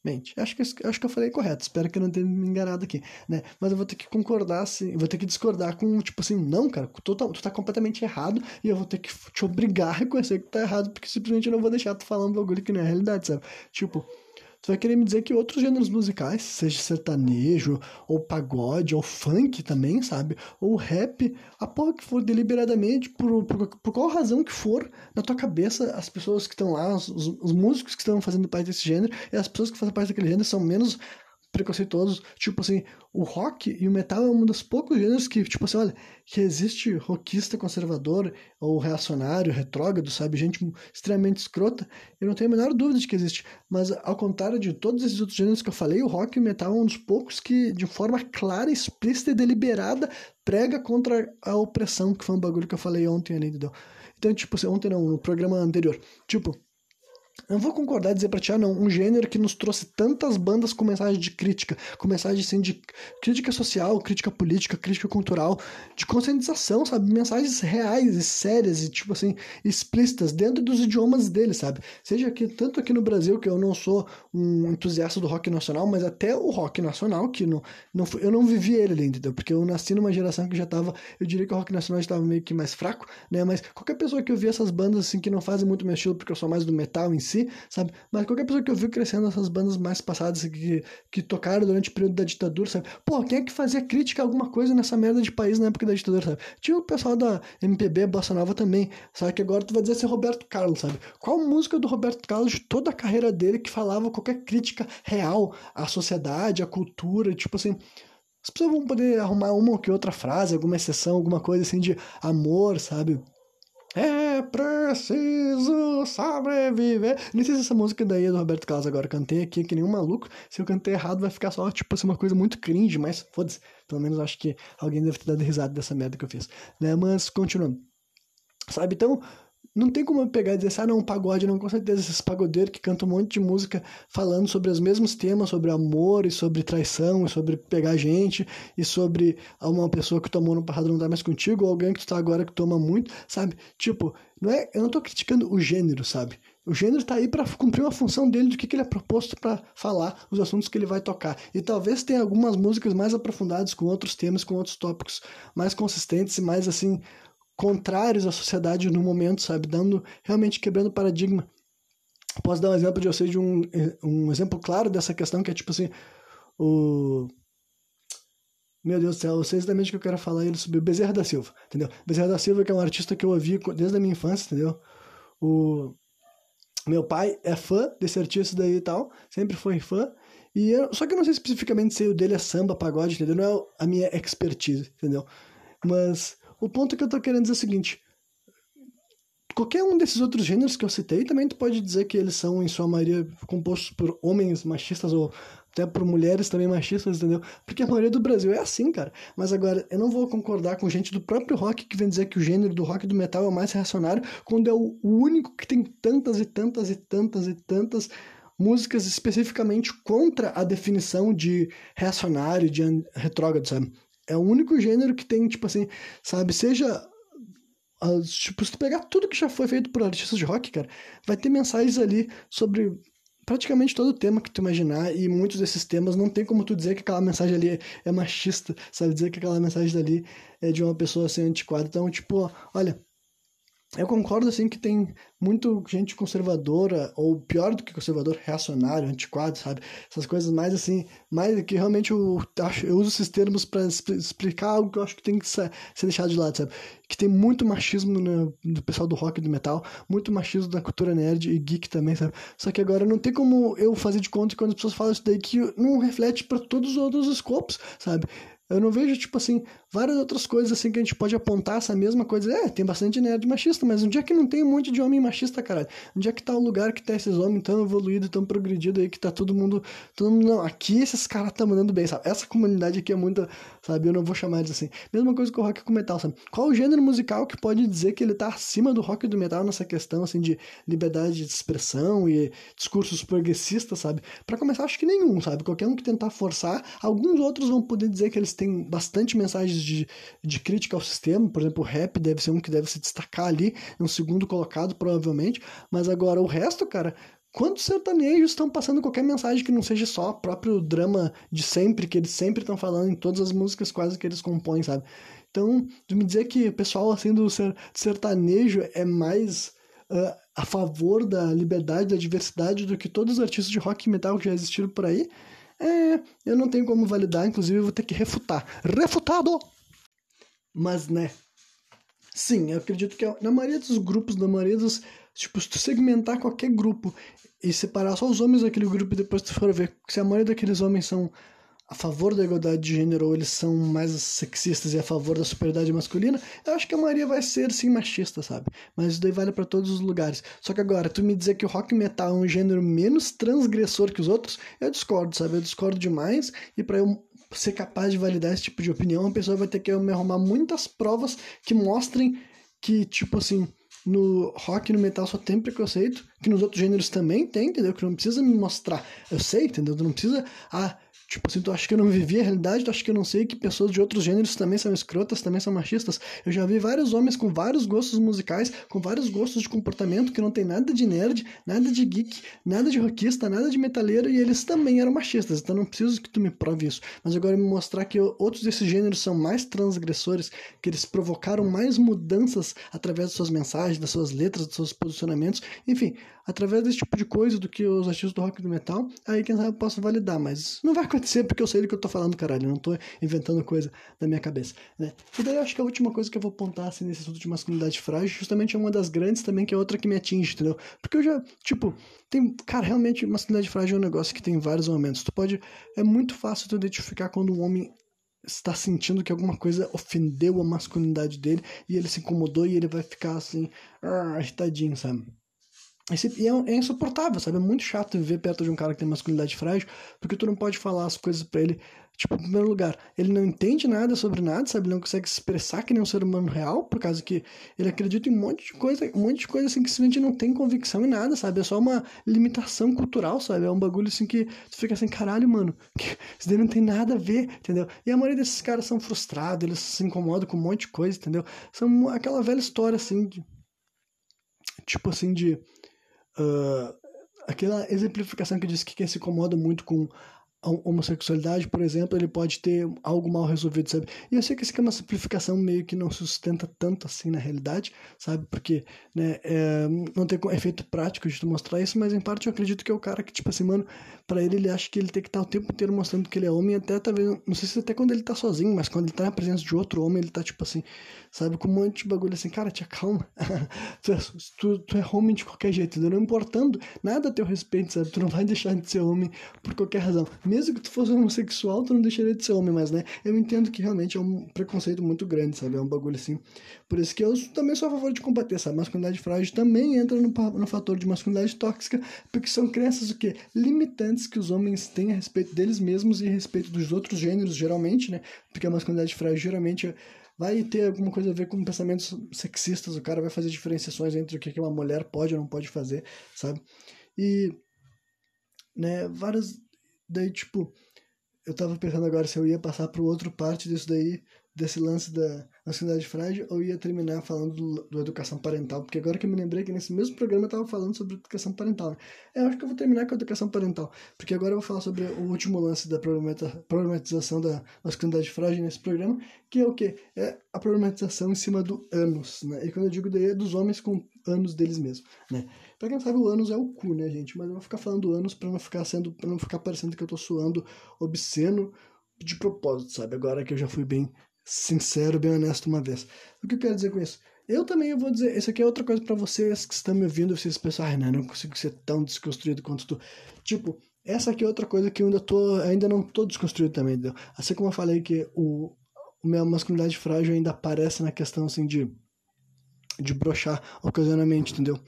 mente. Acho que, acho que eu falei correto, espero que eu não tenha me enganado aqui, né? Mas eu vou ter que concordar, assim, vou ter que discordar com, tipo assim, não, cara, tu tá, tu tá completamente errado e eu vou ter que te obrigar a reconhecer que tá errado, porque simplesmente eu não vou deixar tu falar um bagulho que não é realidade, sabe? Tipo, Tu vai querer me dizer que outros gêneros musicais, seja sertanejo, ou pagode, ou funk também, sabe? Ou rap, a porra que for deliberadamente, por, por, por qual razão que for, na tua cabeça, as pessoas que estão lá, os, os músicos que estão fazendo parte desse gênero, e as pessoas que fazem parte daquele gênero são menos preconceituosos. Tipo assim, o rock e o metal é um dos poucos gêneros que, tipo assim, olha, que existe rockista conservador ou reacionário, retrógrado, sabe? Gente extremamente escrota. Eu não tenho a menor dúvida de que existe. Mas, ao contrário de todos esses outros gêneros que eu falei, o rock e o metal é um dos poucos que, de forma clara, explícita e deliberada, prega contra a opressão, que foi um bagulho que eu falei ontem ali, entendeu? Então, tipo, assim, ontem não, no programa anterior. Tipo, não vou concordar e dizer pra ti, ah, não, um gênero que nos trouxe tantas bandas com mensagem de crítica, com mensagem assim, de crítica social, crítica política, crítica cultural, de conscientização, sabe? Mensagens reais e sérias e, tipo assim, explícitas dentro dos idiomas dele, sabe? Seja aqui, tanto aqui no Brasil, que eu não sou um entusiasta do rock nacional, mas até o rock nacional, que não, não eu não vivi ele ali, entendeu? Porque eu nasci numa geração que já tava, eu diria que o rock nacional estava meio que mais fraco, né? Mas qualquer pessoa que ouvir essas bandas, assim, que não fazem muito meu estilo, porque eu sou mais do metal em si, sabe? Mas qualquer pessoa que eu vi crescendo essas bandas mais passadas que, que tocaram durante o período da ditadura, sabe? Pô, quem é que fazia crítica a alguma coisa nessa merda de país na época da ditadura, sabe? Tinha o pessoal da MPB, Bossa Nova também, sabe? Que agora tu vai dizer ser Roberto Carlos, sabe? Qual música do Roberto Carlos de toda a carreira dele que falava qualquer crítica real à sociedade, à cultura, tipo assim as pessoas vão poder arrumar uma ou que outra frase, alguma exceção, alguma coisa assim de amor, sabe? É preciso sobreviver. Nem sei se essa música daí é do Roberto Carlos agora. Cantei aqui que nem um maluco. Se eu cantei errado, vai ficar só, tipo assim, uma coisa muito cringe, mas foda-se. Pelo menos acho que alguém deve ter dado risada dessa merda que eu fiz. Né? Mas, continuando. Sabe, então, não tem como eu pegar e dizer assim, ah, não, pagode, não, com certeza, esses pagodeiros que cantam um monte de música falando sobre os mesmos temas, sobre amor e sobre traição, e sobre pegar gente, e sobre uma pessoa que tomou no passado não tá mais contigo, ou alguém que tu tá agora que toma muito, sabe? Tipo, não é, eu não tô criticando o gênero, sabe? O gênero está aí para cumprir uma função dele do que, que ele é proposto para falar, os assuntos que ele vai tocar. E talvez tenha algumas músicas mais aprofundadas com outros temas, com outros tópicos mais consistentes e mais assim contrários à sociedade no momento, sabe? Dando, realmente quebrando paradigma. Posso dar um exemplo de vocês de um, um exemplo claro dessa questão que é tipo assim, o meu Deus do céu, vocês exatamente que eu quero falar ele o Bezerra da Silva, entendeu? Bezerra da Silva que é um artista que eu ouvi desde a minha infância, entendeu? O meu pai é fã desse artista daí e tal, sempre foi fã. E eu, só que eu não sei especificamente se o dele é samba, pagode, entendeu? Não é a minha expertise, entendeu? Mas o ponto que eu tô querendo dizer é o seguinte: qualquer um desses outros gêneros que eu citei também tu pode dizer que eles são, em sua maioria, compostos por homens machistas ou até por mulheres também machistas, entendeu? Porque a maioria do Brasil é assim, cara. Mas agora, eu não vou concordar com gente do próprio rock que vem dizer que o gênero do rock e do metal é o mais reacionário, quando é o único que tem tantas e tantas e tantas e tantas músicas especificamente contra a definição de reacionário, de retrógrado, sabe? É o único gênero que tem, tipo assim, sabe, seja tipo, se tu pegar tudo que já foi feito por artistas de rock, cara, vai ter mensagens ali sobre praticamente todo o tema que tu imaginar, e muitos desses temas não tem como tu dizer que aquela mensagem ali é machista, sabe? Dizer que aquela mensagem ali é de uma pessoa assim antiquada. Então, tipo, olha, eu concordo, assim, que tem muito gente conservadora, ou pior do que conservador, reacionário, antiquado, sabe? Essas coisas mais, assim, mais que realmente eu, eu uso esses termos para explicar algo que eu acho que tem que ser, ser deixado de lado, sabe? Que tem muito machismo no, no pessoal do rock e do metal, muito machismo da cultura nerd e geek também, sabe? Só que agora não tem como eu fazer de conta que quando as pessoas falam isso daí que não reflete para todos os outros escopos, sabe? Eu não vejo, tipo assim, várias outras coisas assim que a gente pode apontar essa mesma coisa. É, tem bastante nerd machista, mas onde é que não tem um monte de homem machista, caralho? Onde é que tá o lugar que tá esses homens tão evoluídos, tão progredidos aí, que tá todo mundo. Todo mundo. Não, aqui esses caras tá mandando bem, sabe? Essa comunidade aqui é muito. Sabe? Eu não vou chamar eles assim. Mesma coisa com o rock com o metal, sabe? Qual o gênero musical que pode dizer que ele tá acima do rock e do metal nessa questão, assim, de liberdade de expressão e discursos progressistas, sabe? Para começar, acho que nenhum, sabe? Qualquer um que tentar forçar, alguns outros vão poder dizer que eles têm bastante mensagens de, de crítica ao sistema, por exemplo, o rap deve ser um que deve se destacar ali, um segundo colocado, provavelmente, mas agora o resto, cara, quantos sertanejos estão passando qualquer mensagem que não seja só o próprio drama de sempre, que eles sempre estão falando em todas as músicas quase que eles compõem, sabe? Então, me dizer que o pessoal assim do sertanejo é mais uh, a favor da liberdade, da diversidade do que todos os artistas de rock e metal que já existiram por aí, é, eu não tenho como validar, inclusive eu vou ter que refutar. Refutado! Mas, né? Sim, eu acredito que é, na maioria dos grupos, na maioria dos. Tipo, se tu segmentar qualquer grupo e separar só os homens daquele grupo e depois tu for ver se a maioria daqueles homens são a favor da igualdade de gênero ou eles são mais sexistas e a favor da superioridade masculina, eu acho que a maioria vai ser sim machista, sabe? Mas isso daí vale para todos os lugares. Só que agora, tu me dizer que o rock metal é um gênero menos transgressor que os outros, eu discordo, sabe? Eu discordo demais e para eu ser capaz de validar esse tipo de opinião, a pessoa vai ter que me arrumar muitas provas que mostrem que, tipo assim, no rock e no metal só tem preconceito, que nos outros gêneros também tem, entendeu? Que não precisa me mostrar. Eu sei, entendeu? Tu não precisa. Ah, Tipo assim, tu acha que eu não vivi a realidade, tu acha que eu não sei que pessoas de outros gêneros também são escrotas, também são machistas. Eu já vi vários homens com vários gostos musicais, com vários gostos de comportamento, que não tem nada de nerd, nada de geek, nada de rockista, nada de metaleiro, e eles também eram machistas. Então não preciso que tu me prove isso. Mas agora me mostrar que outros desses gêneros são mais transgressores, que eles provocaram mais mudanças através de suas mensagens, das suas letras, dos seus posicionamentos, enfim, através desse tipo de coisa do que os artistas do rock e do metal, aí quem sabe eu posso validar, mas não vai acontecer porque eu sei do que eu tô falando, caralho, eu não tô inventando coisa da minha cabeça, né? E daí eu acho que a última coisa que eu vou apontar, assim, nesse assunto de masculinidade frágil, justamente é uma das grandes também, que é outra que me atinge, entendeu? Porque eu já, tipo, tem, cara, realmente, masculinidade frágil é um negócio que tem vários momentos, tu pode, é muito fácil tu identificar quando um homem está sentindo que alguma coisa ofendeu a masculinidade dele e ele se incomodou e ele vai ficar assim, ah, irritadinho, sabe? E é, é, insuportável, sabe? É muito chato viver perto de um cara que tem masculinidade frágil, porque tu não pode falar as coisas para ele. Tipo, em primeiro lugar, ele não entende nada sobre nada, sabe? Ele não consegue se expressar que nem um ser humano real, por causa que ele acredita em um monte de coisa, um monte de coisa assim que simplesmente não tem convicção em nada, sabe? É só uma limitação cultural, sabe? É um bagulho assim que tu fica assim, caralho, mano, isso daí não tem nada a ver, entendeu? E a maioria desses caras são frustrados, eles se incomodam com um monte de coisa, entendeu? São aquela velha história assim, de, tipo assim, de Uh, aquela exemplificação que diz que quem se incomoda muito com homossexualidade, por exemplo, ele pode ter algo mal resolvido, sabe? E eu sei que isso aqui é uma simplificação meio que não sustenta tanto assim na realidade, sabe? Porque, né, é, não tem efeito prático de tu mostrar isso, mas em parte eu acredito que é o cara que, tipo assim, mano, pra ele, ele acha que ele tem que estar o tempo inteiro mostrando que ele é homem, até talvez, não sei se até quando ele tá sozinho, mas quando ele tá na presença de outro homem, ele tá, tipo assim, sabe? Com um monte de bagulho assim, cara, te acalma. tu, é, tu, tu, é homem de qualquer jeito, não importando nada a teu respeito, sabe? Tu não vai deixar de ser homem por qualquer razão. Mesmo que tu fosse homossexual, tu não deixaria de ser homem, mas, né? Eu entendo que realmente é um preconceito muito grande, sabe? É um bagulho assim. Por isso que eu também sou a favor de combater, sabe? Masculinidade frágil também entra no, no fator de masculinidade tóxica, porque são crenças o quê? Limitantes que os homens têm a respeito deles mesmos e a respeito dos outros gêneros, geralmente, né? Porque a masculinidade frágil geralmente vai ter alguma coisa a ver com pensamentos sexistas, o cara vai fazer diferenciações entre o que uma mulher pode ou não pode fazer, sabe? E, né, várias, daí, tipo, eu tava pensando agora se eu ia passar para outra parte disso daí, desse lance da ansiedade frágil, ou ia terminar falando do, educação parental, porque agora que eu me lembrei que nesse mesmo programa eu tava falando sobre educação parental. Né? Eu acho que eu vou terminar com a educação parental, porque agora eu vou falar sobre o último lance da problematização da masculinidade frágil nesse programa, que é o quê? É a problematização em cima do ânus, né? E quando eu digo daí é dos homens com ânus deles mesmos, né? Pra quem não sabe, o ânus é o cu, né, gente? Mas eu vou ficar falando ânus pra não ficar sendo, para não ficar parecendo que eu tô suando obsceno de propósito, sabe? Agora que eu já fui bem sincero, bem honesto uma vez. O que eu quero dizer com isso? Eu também vou dizer, isso aqui é outra coisa para vocês que estão me ouvindo, vocês pensam, ah, não, não consigo ser tão desconstruído quanto tu. Tipo, essa aqui é outra coisa que eu ainda tô, ainda não tô desconstruído também, entendeu? Assim como eu falei que o, o minha masculinidade frágil ainda aparece na questão assim de de brochar ocasionalmente, entendeu?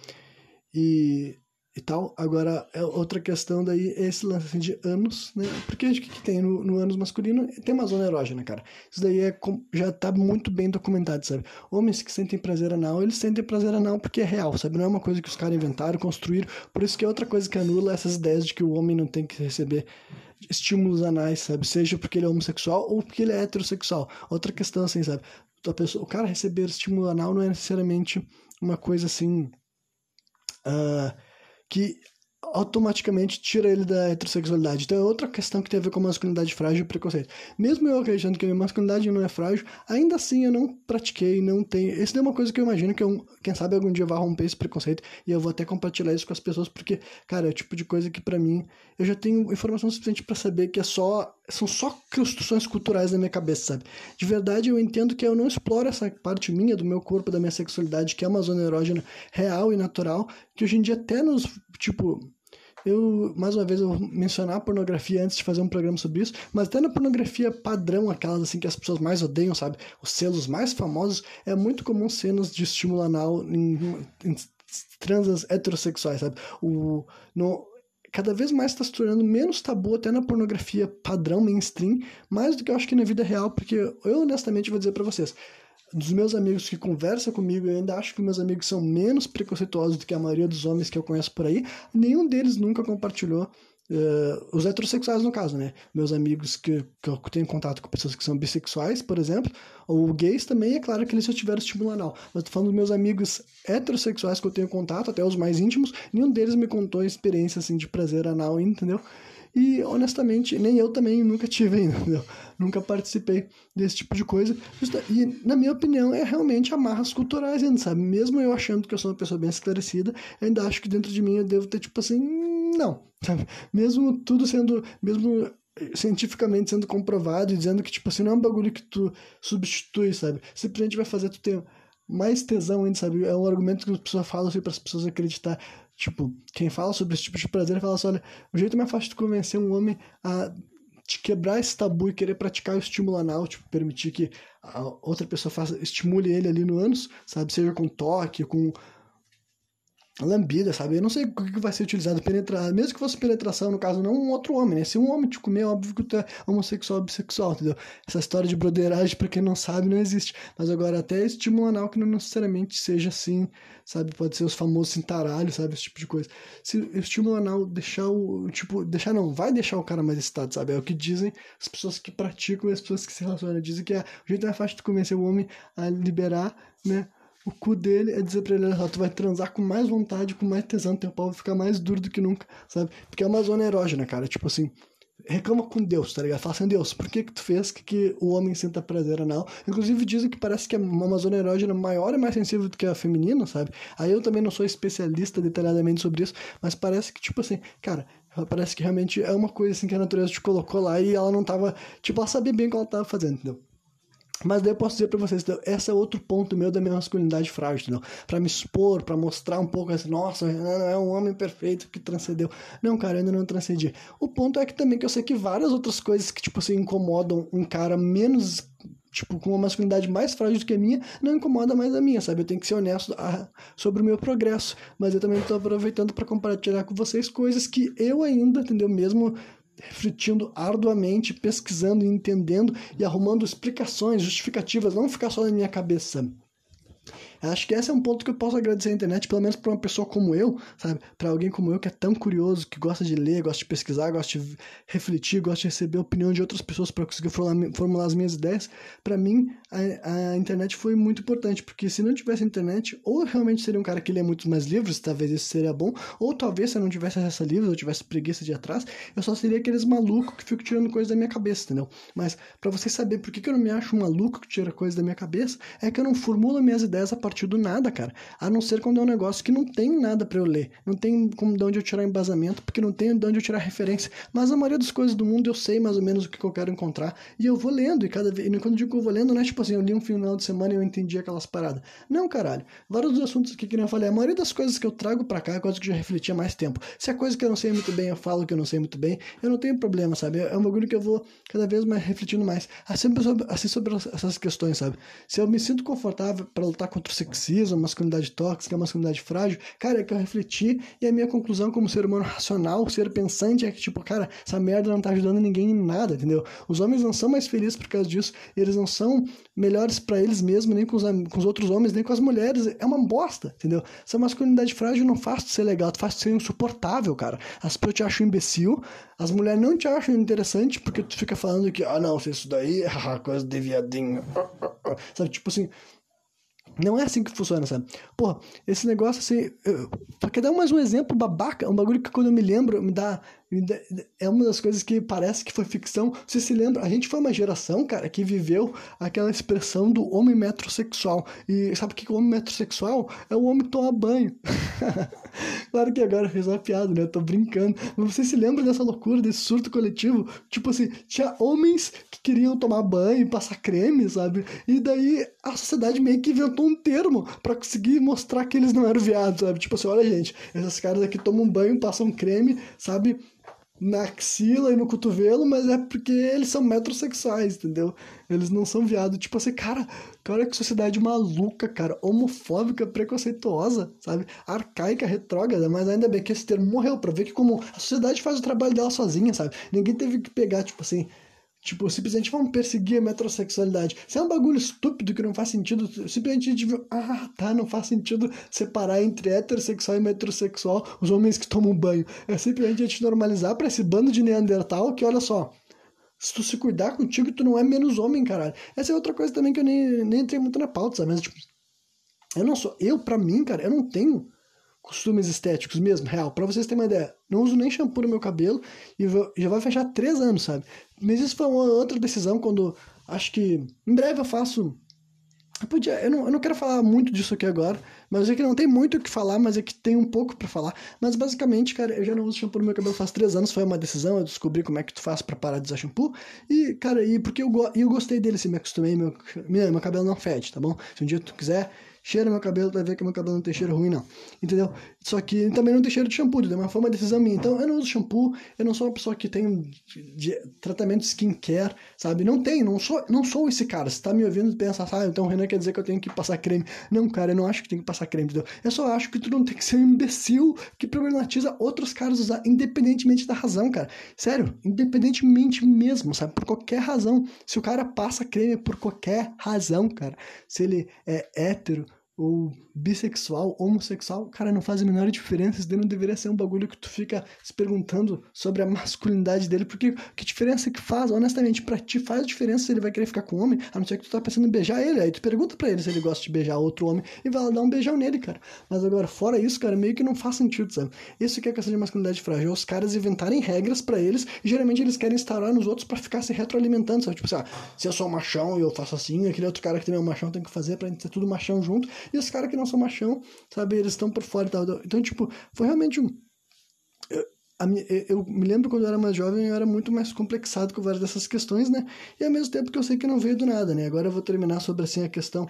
E e tal. Agora, é outra questão daí é esse lance assim, de anos, né? Porque o que, que tem no, no ânus masculino? Tem uma zona erógena, cara. Isso daí é, já tá muito bem documentado, sabe? Homens que sentem prazer anal, eles sentem prazer anal porque é real, sabe? Não é uma coisa que os caras inventaram, construíram. Por isso que é outra coisa que anula essas ideias de que o homem não tem que receber estímulos anais, sabe? Seja porque ele é homossexual ou porque ele é heterossexual. Outra questão, assim, sabe? A pessoa, o cara receber estímulo anal não é necessariamente uma coisa assim. Uh, que automaticamente tira ele da heterossexualidade. Então é outra questão que tem a ver com masculinidade frágil e preconceito. Mesmo eu acreditando que a minha masculinidade não é frágil, ainda assim eu não pratiquei, não tenho. Isso é uma coisa que eu imagino que eu, quem sabe algum dia vai romper esse preconceito e eu vou até compartilhar isso com as pessoas, porque, cara, é o tipo de coisa que para mim eu já tenho informação suficiente para saber que é só são só construções culturais na minha cabeça, sabe? De verdade eu entendo que eu não exploro essa parte minha do meu corpo, da minha sexualidade, que é uma zona erógena real e natural, que hoje em dia até nos, tipo, eu, mais uma vez, eu vou mencionar a pornografia antes de fazer um programa sobre isso, mas até na pornografia padrão, aquelas assim que as pessoas mais odeiam, sabe? Os selos mais famosos, é muito comum cenas de estímulo anal em, em transas heterossexuais, sabe? O, no, cada vez mais está se tornando menos tabu até na pornografia padrão mainstream, mais do que eu acho que na vida real, porque eu honestamente vou dizer para vocês, dos meus amigos que conversam comigo, eu ainda acho que meus amigos são menos preconceituosos do que a maioria dos homens que eu conheço por aí. Nenhum deles nunca compartilhou Uh, os heterossexuais, no caso, né? Meus amigos que, que eu tenho contato com pessoas que são bissexuais, por exemplo, ou gays também, é claro que eles já tiveram estímulo anal. Mas tô falando dos meus amigos heterossexuais que eu tenho contato, até os mais íntimos, nenhum deles me contou experiência, assim, de prazer anal, entendeu? E, honestamente, nem eu também nunca tive ainda? Nunca participei desse tipo de coisa. E, na minha opinião, é realmente amarras culturais ainda, sabe? Mesmo eu achando que eu sou uma pessoa bem esclarecida, ainda acho que dentro de mim eu devo ter, tipo assim, não, sabe? Mesmo tudo sendo, mesmo cientificamente sendo comprovado e dizendo que, tipo assim, não é um bagulho que tu substitui, sabe? Simplesmente vai fazer tu ter mais tesão ainda, sabe? É um argumento que as pessoas falam assim, para as pessoas acreditar. Tipo, quem fala sobre esse tipo de prazer fala assim: olha, o jeito mais fácil de convencer um homem a te quebrar esse tabu e querer praticar o estímulo anal, tipo, permitir que a outra pessoa faça, estimule ele ali no ânus, sabe? Seja com toque, com lambida, sabe? Eu não sei o que vai ser utilizado, penetrar, mesmo que fosse penetração, no caso, não um outro homem, né? Se um homem te comer, é óbvio que tu é homossexual ou bissexual, entendeu? Essa história de broderagem, pra quem não sabe, não existe. Mas agora, até estímulo anal que não necessariamente seja assim, sabe? Pode ser os famosos cintaralhos, sabe? Esse tipo de coisa. Se o estímulo anal deixar o, tipo, deixar não, vai deixar o cara mais excitado, sabe? É o que dizem as pessoas que praticam e as pessoas que se relacionam. Dizem que é o jeito mais fácil de convencer o homem a liberar, né? O cu dele é dizer pra ele, tu vai transar com mais vontade, com mais tesão, teu pau vai ficar mais duro do que nunca, sabe? Porque é uma zona erógena, cara, tipo assim, reclama com Deus, tá ligado? Fala assim, Deus, por que que tu fez que, que o homem sinta prazer anal? Inclusive dizem que parece que a Amazônia erógena maior é mais sensível do que a feminina, sabe? Aí eu também não sou especialista detalhadamente sobre isso, mas parece que, tipo assim, cara, parece que realmente é uma coisa assim que a natureza te colocou lá e ela não tava, tipo, ela sabia bem o que ela tava fazendo, entendeu? Mas daí eu posso dizer para vocês, esse é outro ponto meu da minha masculinidade frágil, entendeu? Pra me expor, para mostrar um pouco assim, nossa, é um homem perfeito que transcendeu. Não, cara, eu ainda não transcendi. O ponto é que também que eu sei que várias outras coisas que, tipo assim, incomodam um cara menos tipo, com uma masculinidade mais frágil do que a minha, não incomoda mais a minha, sabe? Eu tenho que ser honesto a, sobre o meu progresso, mas eu também estou aproveitando para compartilhar com vocês coisas que eu ainda, entendeu? Mesmo refletindo arduamente, pesquisando, entendendo e arrumando explicações, justificativas, não ficar só na minha cabeça. Acho que esse é um ponto que eu posso agradecer à internet, pelo menos para uma pessoa como eu, sabe? Para alguém como eu que é tão curioso, que gosta de ler, gosta de pesquisar, gosta de refletir, gosta de receber a opinião de outras pessoas para conseguir formular as minhas ideias. Para mim, a, a, internet foi muito importante, porque se não tivesse internet, ou realmente seria um cara que lê muitos mais livros, talvez isso seria bom, ou talvez se eu não tivesse acesso a livros, ou tivesse preguiça de ir atrás, eu só seria aqueles malucos que ficam tirando coisas da minha cabeça, entendeu? Mas para vocês saber por que, que eu não me acho um maluco que tira coisas da minha cabeça, é que eu não formulo minhas ideias a partir do nada, cara. A não ser quando é um negócio que não tem nada para eu ler. Não tem como de onde eu tirar embasamento, porque não tem de onde eu tirar referência. Mas a maioria das coisas do mundo eu sei mais ou menos o que eu quero encontrar. E eu vou lendo, e cada vez. Quando eu digo que eu vou lendo, não é tipo assim, eu li um final de semana e eu entendi aquelas paradas. Não, caralho. Vários dos assuntos que eu falei, a maioria das coisas que eu trago para cá é coisa que eu já refleti há mais tempo. Se é coisa que eu não sei muito bem, eu falo que eu não sei muito bem, eu não tenho problema, sabe? É um bagulho que eu vou cada vez mais refletindo mais. Assim sobre, assim sobre essas questões, sabe? Se eu me sinto confortável para lutar contra o sexismo, masculinidade tóxica, masculinidade frágil, cara, é que eu refleti e a minha conclusão como ser humano racional, ser pensante, é que, tipo, cara, essa merda não tá ajudando ninguém em nada, entendeu? Os homens não são mais felizes por causa disso, eles não são melhores para eles mesmos, nem com os, com os outros homens, nem com as mulheres, é uma bosta, entendeu? Essa masculinidade frágil não faz tu ser legal, tu faz tu ser insuportável, cara. As pessoas te acham imbecil, as mulheres não te acham interessante porque tu fica falando que, ah, não, isso daí é coisa de viadinho, sabe? Tipo assim, não é assim que funciona, sabe? Pô, esse negócio assim. Eu, pra quer dar mais um exemplo babaca, um bagulho que quando eu me lembro, me dá. É uma das coisas que parece que foi ficção. Você se lembra? A gente foi uma geração, cara, que viveu aquela expressão do homem metrosexual. E sabe o que o homem metrosexual? É o homem que toma banho. claro que agora fiz uma piada, né? Eu tô brincando. Mas você se lembra dessa loucura, desse surto coletivo? Tipo assim, tinha homens que queriam tomar banho, passar creme, sabe? E daí a sociedade meio que inventou um termo para conseguir mostrar que eles não eram viados, sabe? Tipo assim, olha, gente, esses caras aqui tomam banho, passam creme, sabe? Na axila e no cotovelo, mas é porque eles são metrosexuais, entendeu? Eles não são viados. Tipo assim, cara, cara, que sociedade maluca, cara, homofóbica, preconceituosa, sabe? Arcaica, retrógrada, mas ainda bem que esse termo morreu, pra ver que como a sociedade faz o trabalho dela sozinha, sabe? Ninguém teve que pegar, tipo assim, Tipo, simplesmente vamos perseguir a metrosexualidade. Se é um bagulho estúpido que não faz sentido, simplesmente viu, ah, tá, não faz sentido separar entre heterossexual e metrosexual os homens que tomam banho. É simplesmente a gente normalizar pra esse bando de Neandertal que, olha só, se tu se cuidar contigo, tu não é menos homem, caralho. Essa é outra coisa também que eu nem, nem entrei muito na pauta, sabe? Mas, tipo, eu não sou, eu, pra mim, cara, eu não tenho costumes estéticos mesmo, real. Para vocês terem uma ideia, não uso nem shampoo no meu cabelo e já vai fechar três anos, sabe? Mas isso foi uma outra decisão quando acho que em breve eu faço. Eu, podia, eu, não, eu não quero falar muito disso aqui agora, mas é que não tem muito o que falar, mas é que tem um pouco para falar. Mas basicamente, cara, eu já não uso shampoo no meu cabelo faz três anos, foi uma decisão, eu descobri como é que tu faz para parar de usar shampoo. E, cara, e porque eu, eu gostei dele, assim, me acostumei, meu, meu, meu cabelo não fede, tá bom? Se um dia tu quiser cheira meu cabelo, vai ver que meu cabelo não tem cheiro ruim, não. Entendeu? Só que também não tem cheiro de shampoo, entendeu? Mas foi uma decisão minha. Então, eu não uso shampoo, eu não sou uma pessoa que tem de, tratamento skincare, sabe? Não tem, não sou, não sou esse cara. Você tá me ouvindo e pensa, ah, então o Renan quer dizer que eu tenho que passar creme. Não, cara, eu não acho que tem que passar creme, entendeu? Eu só acho que tu não tem que ser um imbecil que problematiza outros caras usar, independentemente da razão, cara. Sério, independentemente mesmo, sabe? Por qualquer razão. Se o cara passa creme por qualquer razão, cara. Se ele é hétero, ou bissexual, homossexual, cara, não faz a menor diferença. Isso daí não deveria ser um bagulho que tu fica se perguntando sobre a masculinidade dele, porque que diferença que faz? Honestamente, pra ti faz diferença se ele vai querer ficar com homem, a não ser que tu tá pensando em beijar ele. Aí tu pergunta pra ele se ele gosta de beijar outro homem e vai lá dar um beijão nele, cara. Mas agora, fora isso, cara, meio que não faz sentido, sabe? Isso que é a questão de masculinidade frágil, é os caras inventarem regras para eles e geralmente eles querem instaurar nos outros para ficar se retroalimentando, sabe? Tipo assim, ah, se eu sou machão e eu faço assim, aquele outro cara que também é um machão tem que fazer pra gente ser tudo machão junto. E os caras que não são machão, sabe, eles estão por fora e tal. Então, tipo, foi realmente um. Eu, eu me lembro quando eu era mais jovem, eu era muito mais complexado com várias dessas questões, né? E ao mesmo tempo que eu sei que não veio do nada, né? Agora eu vou terminar sobre assim a questão.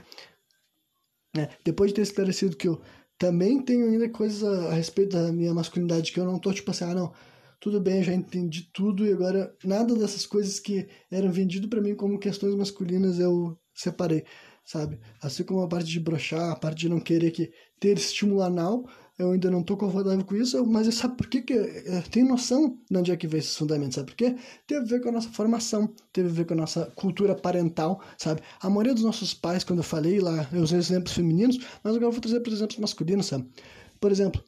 Né? Depois de ter esclarecido que eu também tenho ainda coisas a, a respeito da minha masculinidade que eu não tô tipo assim, ah, não, tudo bem, já entendi tudo e agora nada dessas coisas que eram vendido para mim como questões masculinas eu separei sabe? Assim como a parte de brochar, a parte de não querer que ter estímulo anal, eu ainda não estou confortável com isso, mas sabe por que, que eu tenho noção de onde é que vem esses fundamentos, sabe por quê? Tem a ver com a nossa formação, tem a ver com a nossa cultura parental, sabe? A maioria dos nossos pais, quando eu falei lá, eu usei exemplos femininos, mas agora eu vou trazer para exemplos masculinos, sabe? Por exemplo,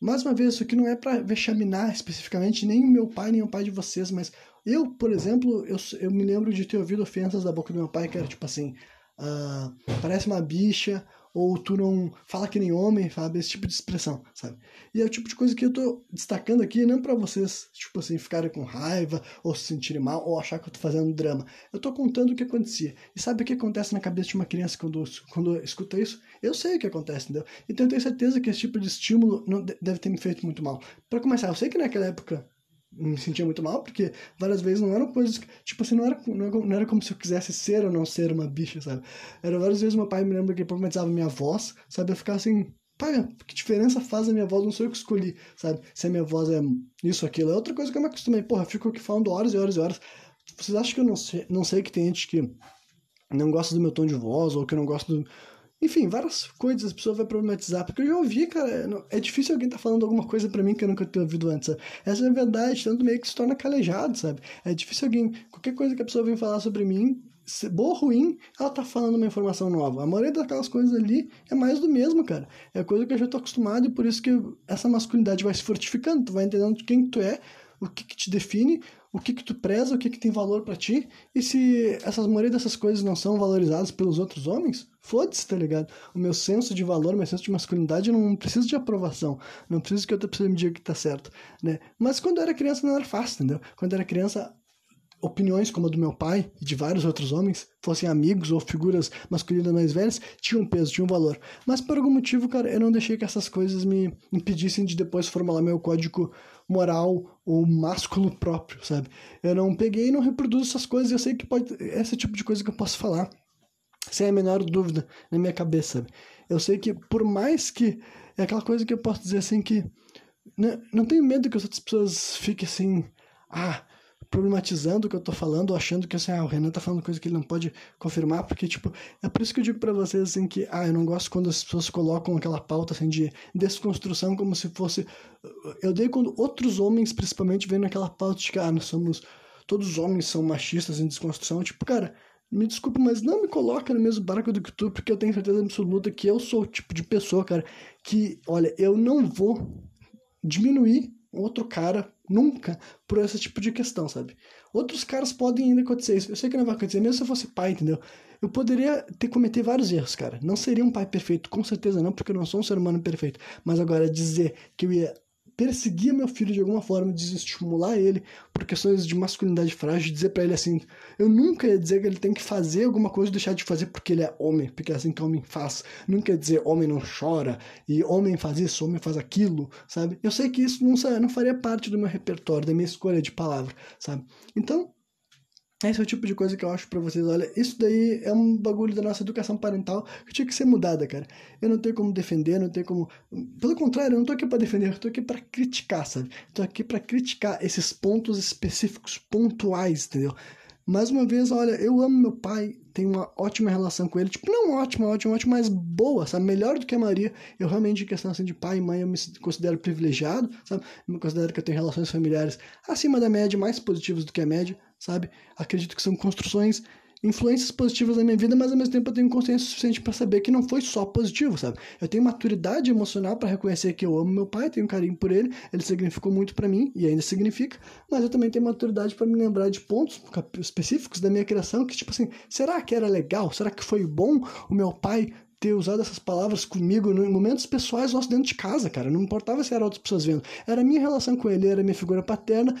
mais uma vez, isso aqui não é para vexaminar especificamente nem o meu pai, nem o pai de vocês, mas eu, por exemplo, eu, eu me lembro de ter ouvido ofensas da boca do meu pai, que era tipo assim, uh, parece uma bicha, ou tu não fala que nem homem, sabe? Esse tipo de expressão, sabe? E é o tipo de coisa que eu tô destacando aqui, não para vocês, tipo assim, ficarem com raiva, ou se sentirem mal, ou achar que eu tô fazendo drama. Eu tô contando o que acontecia. E sabe o que acontece na cabeça de uma criança quando, quando escuta isso? Eu sei o que acontece, entendeu? Então eu tenho certeza que esse tipo de estímulo não deve ter me feito muito mal. Para começar, eu sei que naquela época me sentia muito mal, porque várias vezes não eram coisas que, tipo assim, não era, não era como se eu quisesse ser ou não ser uma bicha, sabe? Era várias vezes meu pai me lembra que problematizava minha voz, sabe? Eu ficava assim, pai, que diferença faz a minha voz? Não sou eu que escolhi, sabe? Se a minha voz é isso, aquilo. É outra coisa que eu me acostumei, porra, fico aqui falando horas e horas e horas. Vocês acham que eu não sei, não sei que tem gente que não gosta do meu tom de voz ou que não gosta do, enfim, várias coisas a pessoa vai problematizar, porque eu já ouvi, cara, é difícil alguém tá falando alguma coisa para mim que eu nunca tenho ouvido antes, sabe? Essa é a verdade, tanto meio que se torna calejado, sabe? É difícil alguém, qualquer coisa que a pessoa vem falar sobre mim, boa ou ruim, ela tá falando uma informação nova. A maioria daquelas coisas ali é mais do mesmo, cara. É coisa que eu já tô acostumado e por isso que essa masculinidade vai se fortificando, tu vai entendendo quem tu é, o que, que te define, o que que tu preza, o que que tem valor para ti, e se essas maioria dessas coisas não são valorizadas pelos outros homens, foda-se, tá ligado? O meu senso de valor, meu senso de masculinidade não precisa de aprovação, não precisa que outra pessoa me diga que tá certo, né? Mas quando eu era criança não era fácil, entendeu? Quando eu era criança, opiniões como a do meu pai e de vários outros homens, fossem amigos ou figuras masculinas mais velhas, tinham peso, tinham valor. Mas por algum motivo, cara, eu não deixei que essas coisas me impedissem de depois formular meu código moral ou másculo próprio, sabe? Eu não peguei e não reproduzo essas coisas, eu sei que pode esse tipo de coisa que eu posso falar sem a menor dúvida na minha cabeça, sabe? Eu sei que por mais que é aquela coisa que eu posso dizer assim que não, né, não tenho medo que as outras pessoas fiquem assim, ah, problematizando o que eu tô falando, achando que assim, ah, o Renan tá falando coisa que ele não pode confirmar, porque, tipo, é por isso que eu digo para vocês, assim, que, ah, eu não gosto quando as pessoas colocam aquela pauta, assim, de desconstrução como se fosse... Eu odeio quando outros homens, principalmente, vêm naquela pauta de que, ah, nós somos... Todos os homens são machistas em desconstrução, tipo, cara... Me desculpa, mas não me coloca no mesmo barco do que tu, porque eu tenho certeza absoluta que eu sou o tipo de pessoa, cara, que, olha, eu não vou diminuir outro cara nunca por esse tipo de questão, sabe? Outros caras podem ainda acontecer isso. Eu sei que não vai acontecer, mesmo se eu fosse pai, entendeu? Eu poderia ter cometido vários erros, cara. Não seria um pai perfeito, com certeza não, porque eu não sou um ser humano perfeito. Mas agora dizer que eu ia perseguir meu filho de alguma forma, desestimular ele por questões de masculinidade frágil, dizer para ele assim, eu nunca ia dizer que ele tem que fazer alguma coisa e deixar de fazer porque ele é homem, porque é assim que homem faz. Nunca ia dizer homem não chora e homem faz isso, homem faz aquilo, sabe? Eu sei que isso não, não faria parte do meu repertório, da minha escolha de palavra, sabe? Então, esse é o tipo de coisa que eu acho para vocês. Olha, isso daí é um bagulho da nossa educação parental que tinha que ser mudada, cara. Eu não tenho como defender, não tenho como. Pelo contrário, eu não tô aqui para defender, eu tô aqui para criticar, sabe? Tô aqui para criticar esses pontos específicos, pontuais, entendeu? Mais uma vez, olha, eu amo meu pai, tenho uma ótima relação com ele. Tipo, não ótima, ótima, ótima, mas boa, sabe? Melhor do que a Maria. Eu realmente, em questão assim, de pai e mãe, eu me considero privilegiado, sabe? Eu me considero que eu tenho relações familiares acima da média, mais positivas do que a média, sabe? Acredito que são construções influências positivas na minha vida, mas ao mesmo tempo eu tenho consciência suficiente para saber que não foi só positivo, sabe? Eu tenho maturidade emocional para reconhecer que eu amo meu pai, tenho carinho por ele, ele significou muito para mim e ainda significa, mas eu também tenho maturidade para me lembrar de pontos específicos da minha criação que, tipo assim, será que era legal? Será que foi bom o meu pai ter usado essas palavras comigo em momentos pessoais nossos dentro de casa, cara. Não importava se eram outras pessoas vendo. Era a minha relação com ele, era a minha figura paterna,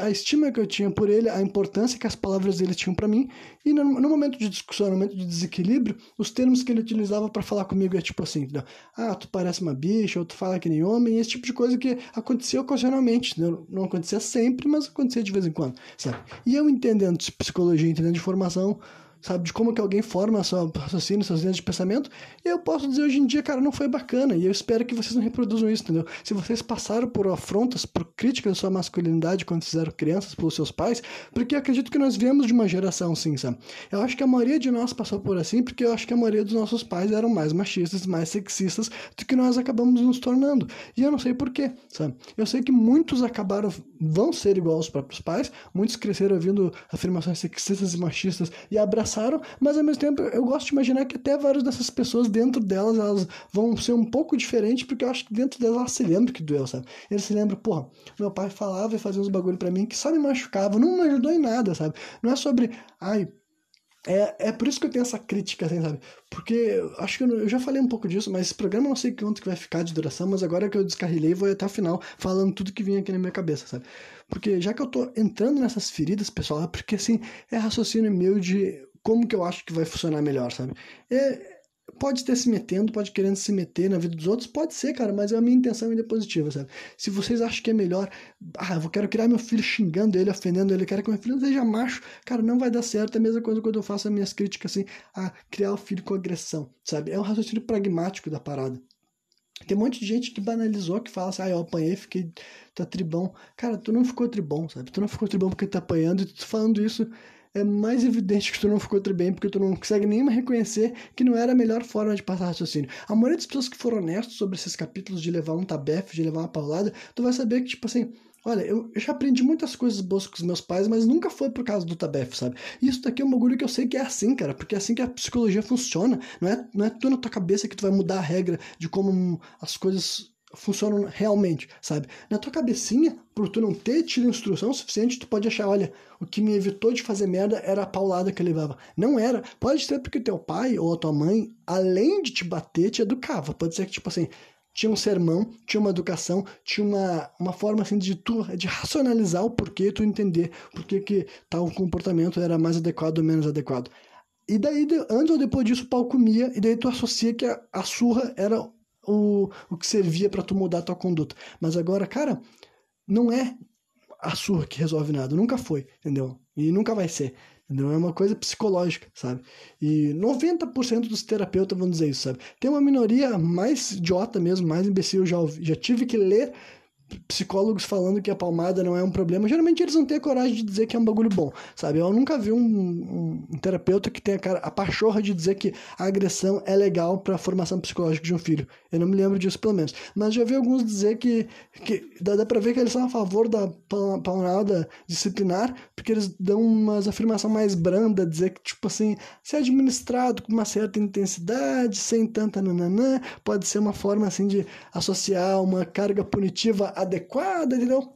a estima que eu tinha por ele, a importância que as palavras dele tinham para mim. E no, momento de discussão, no momento de desequilíbrio, os termos que ele utilizava para falar comigo é tipo assim: entendeu? ah, tu parece uma bicha, ou tu fala que nem homem, esse tipo de coisa que acontecia ocasionalmente. Entendeu? Não acontecia sempre, mas acontecia de vez em quando, sabe? E eu entendendo de psicologia, entendendo de formação sabe? De como que alguém forma seu raciocínio, suas linhas de pensamento. E eu posso dizer hoje em dia, cara, não foi bacana. E eu espero que vocês não reproduzam isso, entendeu? Se vocês passaram por afrontas, por críticas da sua masculinidade quando fizeram crianças pelos seus pais, porque eu acredito que nós viemos de uma geração assim, sabe? Eu acho que a maioria de nós passou por assim, porque eu acho que a maioria dos nossos pais eram mais machistas, mais sexistas do que nós acabamos nos tornando. E eu não sei porquê, sabe? Eu sei que muitos acabaram, vão ser igual aos próprios pais, muitos cresceram ouvindo afirmações sexistas e machistas e abraçaram passaram, mas ao mesmo tempo eu gosto de imaginar que até várias dessas pessoas dentro delas elas vão ser um pouco diferentes, porque eu acho que dentro delas elas se lembram que doeu, sabe? Eles se lembram, porra, meu pai falava e fazia uns bagulho para mim que só me machucava, não me ajudou em nada, sabe? Não é sobre, ai, é, é por isso que eu tenho essa crítica, assim, sabe? Porque acho que eu, eu, já falei um pouco disso, mas esse programa eu não sei quanto que vai ficar de duração, mas agora que eu descarrilhei, vou até o final falando tudo que vinha aqui na minha cabeça, sabe? Porque já que eu tô entrando nessas feridas, pessoal, é porque assim, é raciocínio meu de como que eu acho que vai funcionar melhor, sabe? É, pode ter se metendo, pode querendo se meter na vida dos outros, pode ser, cara, mas a minha intenção ainda é positiva, sabe? Se vocês acham que é melhor, ah, eu quero criar meu filho xingando ele, ofendendo ele, eu quero que meu filho seja macho, cara, não vai dar certo. É a mesma coisa quando eu faço as minhas críticas assim, a criar o filho com agressão, sabe? É um raciocínio pragmático da parada. Tem um monte de gente que banalizou, que fala assim, ah, eu apanhei, fiquei, tá tribão. Cara, tu não ficou tribão, sabe? Tu não ficou tribão porque tá apanhando e tu falando isso é mais evidente que tu não ficou bem porque tu não consegue nem reconhecer que não era a melhor forma de passar raciocínio. A maioria das pessoas que foram honestas sobre esses capítulos de levar um tabefe, de levar uma paulada, tu vai saber que, tipo assim, Olha, eu, já aprendi muitas coisas boas com os meus pais, mas nunca foi por causa do Tabef, sabe? Isso daqui é um bagulho que eu sei que é assim, cara, porque é assim que a psicologia funciona. Não é, não é tu na tua cabeça que tu vai mudar a regra de como as coisas funcionam realmente, sabe? Na tua cabecinha, por tu não ter tido instrução suficiente, tu pode achar, olha, o que me evitou de fazer merda era a paulada que eu levava. Não era. Pode ser porque teu pai ou a tua mãe, além de te bater, te educava. Pode ser que, tipo assim, tinha um sermão, tinha uma educação, tinha uma, uma forma assim de tu de racionalizar o porquê, tu entender porquê que tal comportamento era mais adequado ou menos adequado. E daí, antes ou depois disso, o pau comia, e daí tu associa que a, a surra era o, o que servia para tu mudar a tua conduta. Mas agora, cara, não é a surra que resolve nada, nunca foi, entendeu? E nunca vai ser. Entendeu? É uma coisa psicológica, sabe? E 90% dos terapeutas vão dizer isso, sabe? Tem uma minoria mais idiota mesmo, mais imbecil. Já, já tive que ler psicólogos falando que a palmada não é um problema, geralmente eles não têm a coragem de dizer que é um bagulho bom, sabe? Eu nunca vi um, um, um terapeuta que tenha a, cara, a pachorra de dizer que a agressão é legal para a formação psicológica de um filho. Eu não me lembro disso, pelo menos. Mas já vi alguns dizer que, que dá, dá pra ver que eles são a favor da palmada disciplinar, porque eles dão umas afirmação mais branda, dizer que, tipo assim, se administrado com uma certa intensidade, sem tanta nananã, pode ser uma forma, assim, de associar uma carga punitiva adequada, entendeu?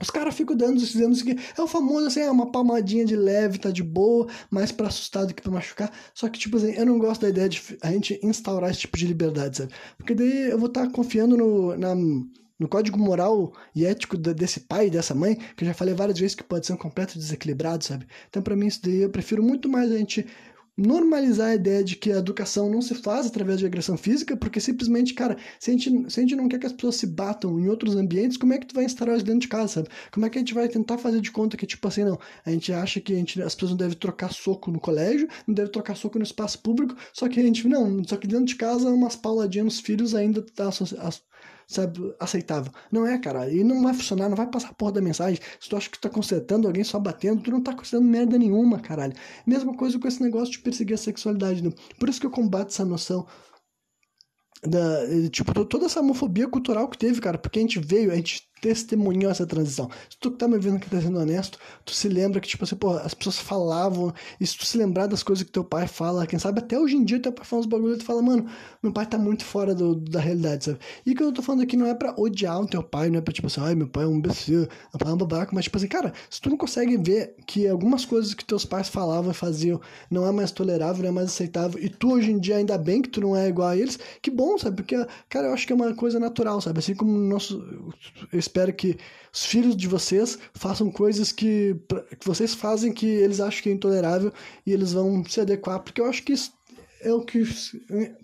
Os caras ficam dando, dizendo que é o famoso assim, é uma palmadinha de leve, tá de boa, mais para assustar do que pra machucar. Só que, tipo assim, eu não gosto da ideia de a gente instaurar esse tipo de liberdade, sabe? Porque daí eu vou estar tá confiando no, na, no código moral e ético desse pai e dessa mãe, que eu já falei várias vezes que pode ser um completo desequilibrado, sabe? Então, para mim, isso daí eu prefiro muito mais a gente normalizar a ideia de que a educação não se faz através de agressão física, porque simplesmente, cara, se a gente, se a gente não quer que as pessoas se batam em outros ambientes, como é que tu vai instalar isso dentro de casa, sabe? Como é que a gente vai tentar fazer de conta que, tipo assim, não, a gente acha que a gente, as pessoas não devem trocar soco no colégio, não devem trocar soco no espaço público, só que a gente, não, só que dentro de casa, umas pauladinhas nos filhos ainda tá sabe, aceitável. Não é, cara. E não vai funcionar, não vai passar a porra da mensagem. Se tu acha que tu tá consertando alguém só batendo, tu não tá consertando merda nenhuma, caralho. Mesma coisa com esse negócio de perseguir a sexualidade, né? Por isso que eu combato essa noção da, tipo, toda essa homofobia cultural que teve, cara, porque a gente veio, a gente testemunhou essa transição. Se tu tá me vendo que tá sendo honesto, tu se lembra que, tipo assim, pô, as pessoas falavam, e se tu se lembrar das coisas que teu pai fala, quem sabe até hoje em dia teu pai fala uns bagulho e tu fala, mano, meu pai tá muito fora do, da realidade, sabe? E que eu tô falando aqui não é pra odiar o teu pai, não é pra, tipo assim, ai, meu pai é um imbecil, é um babaca, mas, tipo assim, cara, se tu não consegue ver que algumas coisas que teus pais falavam e faziam não é mais tolerável, não é mais aceitável, e tu hoje em dia ainda bem que tu não é igual a eles, que bom, sabe? Porque, cara, eu acho que é uma coisa natural, sabe? Assim como o nosso. Espero que os filhos de vocês façam coisas que, que vocês fazem que eles acham que é intolerável e eles vão se adequar, porque eu acho que isso é o que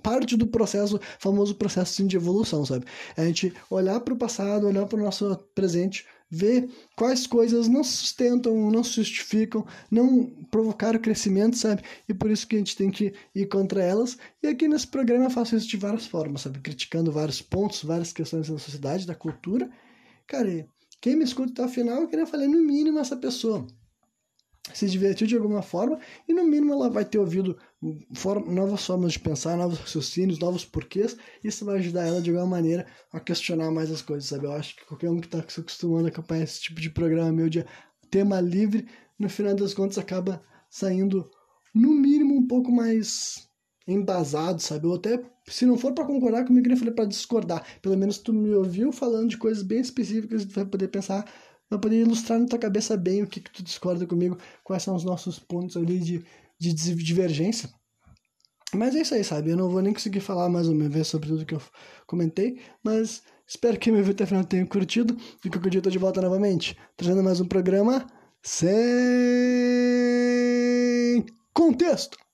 parte do processo, famoso processo de evolução, sabe? É a gente olhar para o passado, olhar para o nosso presente, ver quais coisas não sustentam, não se justificam, não provocaram crescimento, sabe? E por isso que a gente tem que ir contra elas. E aqui nesse programa eu faço isso de várias formas, sabe? Criticando vários pontos, várias questões da sociedade, da cultura. Cara, quem me escuta até o final, eu queria falar no mínimo essa pessoa se divertiu de alguma forma e no mínimo ela vai ter ouvido novas formas de pensar, novos raciocínios, novos porquês. Isso vai ajudar ela de alguma maneira a questionar mais as coisas, sabe? Eu acho que qualquer um que está se acostumando a acompanhar esse tipo de programa meu de tema livre, no final das contas acaba saindo no mínimo um pouco mais embasado, sabe? Ou até se não for para concordar comigo, eu falei para discordar. Pelo menos tu me ouviu falando de coisas bem específicas e tu vai poder pensar para poder ilustrar na tua cabeça bem o que, que tu discorda comigo, quais são os nossos pontos ali de, de divergência. Mas é isso aí, sabe? Eu não vou nem conseguir falar mais uma vez sobre tudo que eu comentei, mas espero que meu vídeo até o final tenha curtido e que eu dia eu tô de volta novamente, trazendo mais um programa sem contexto.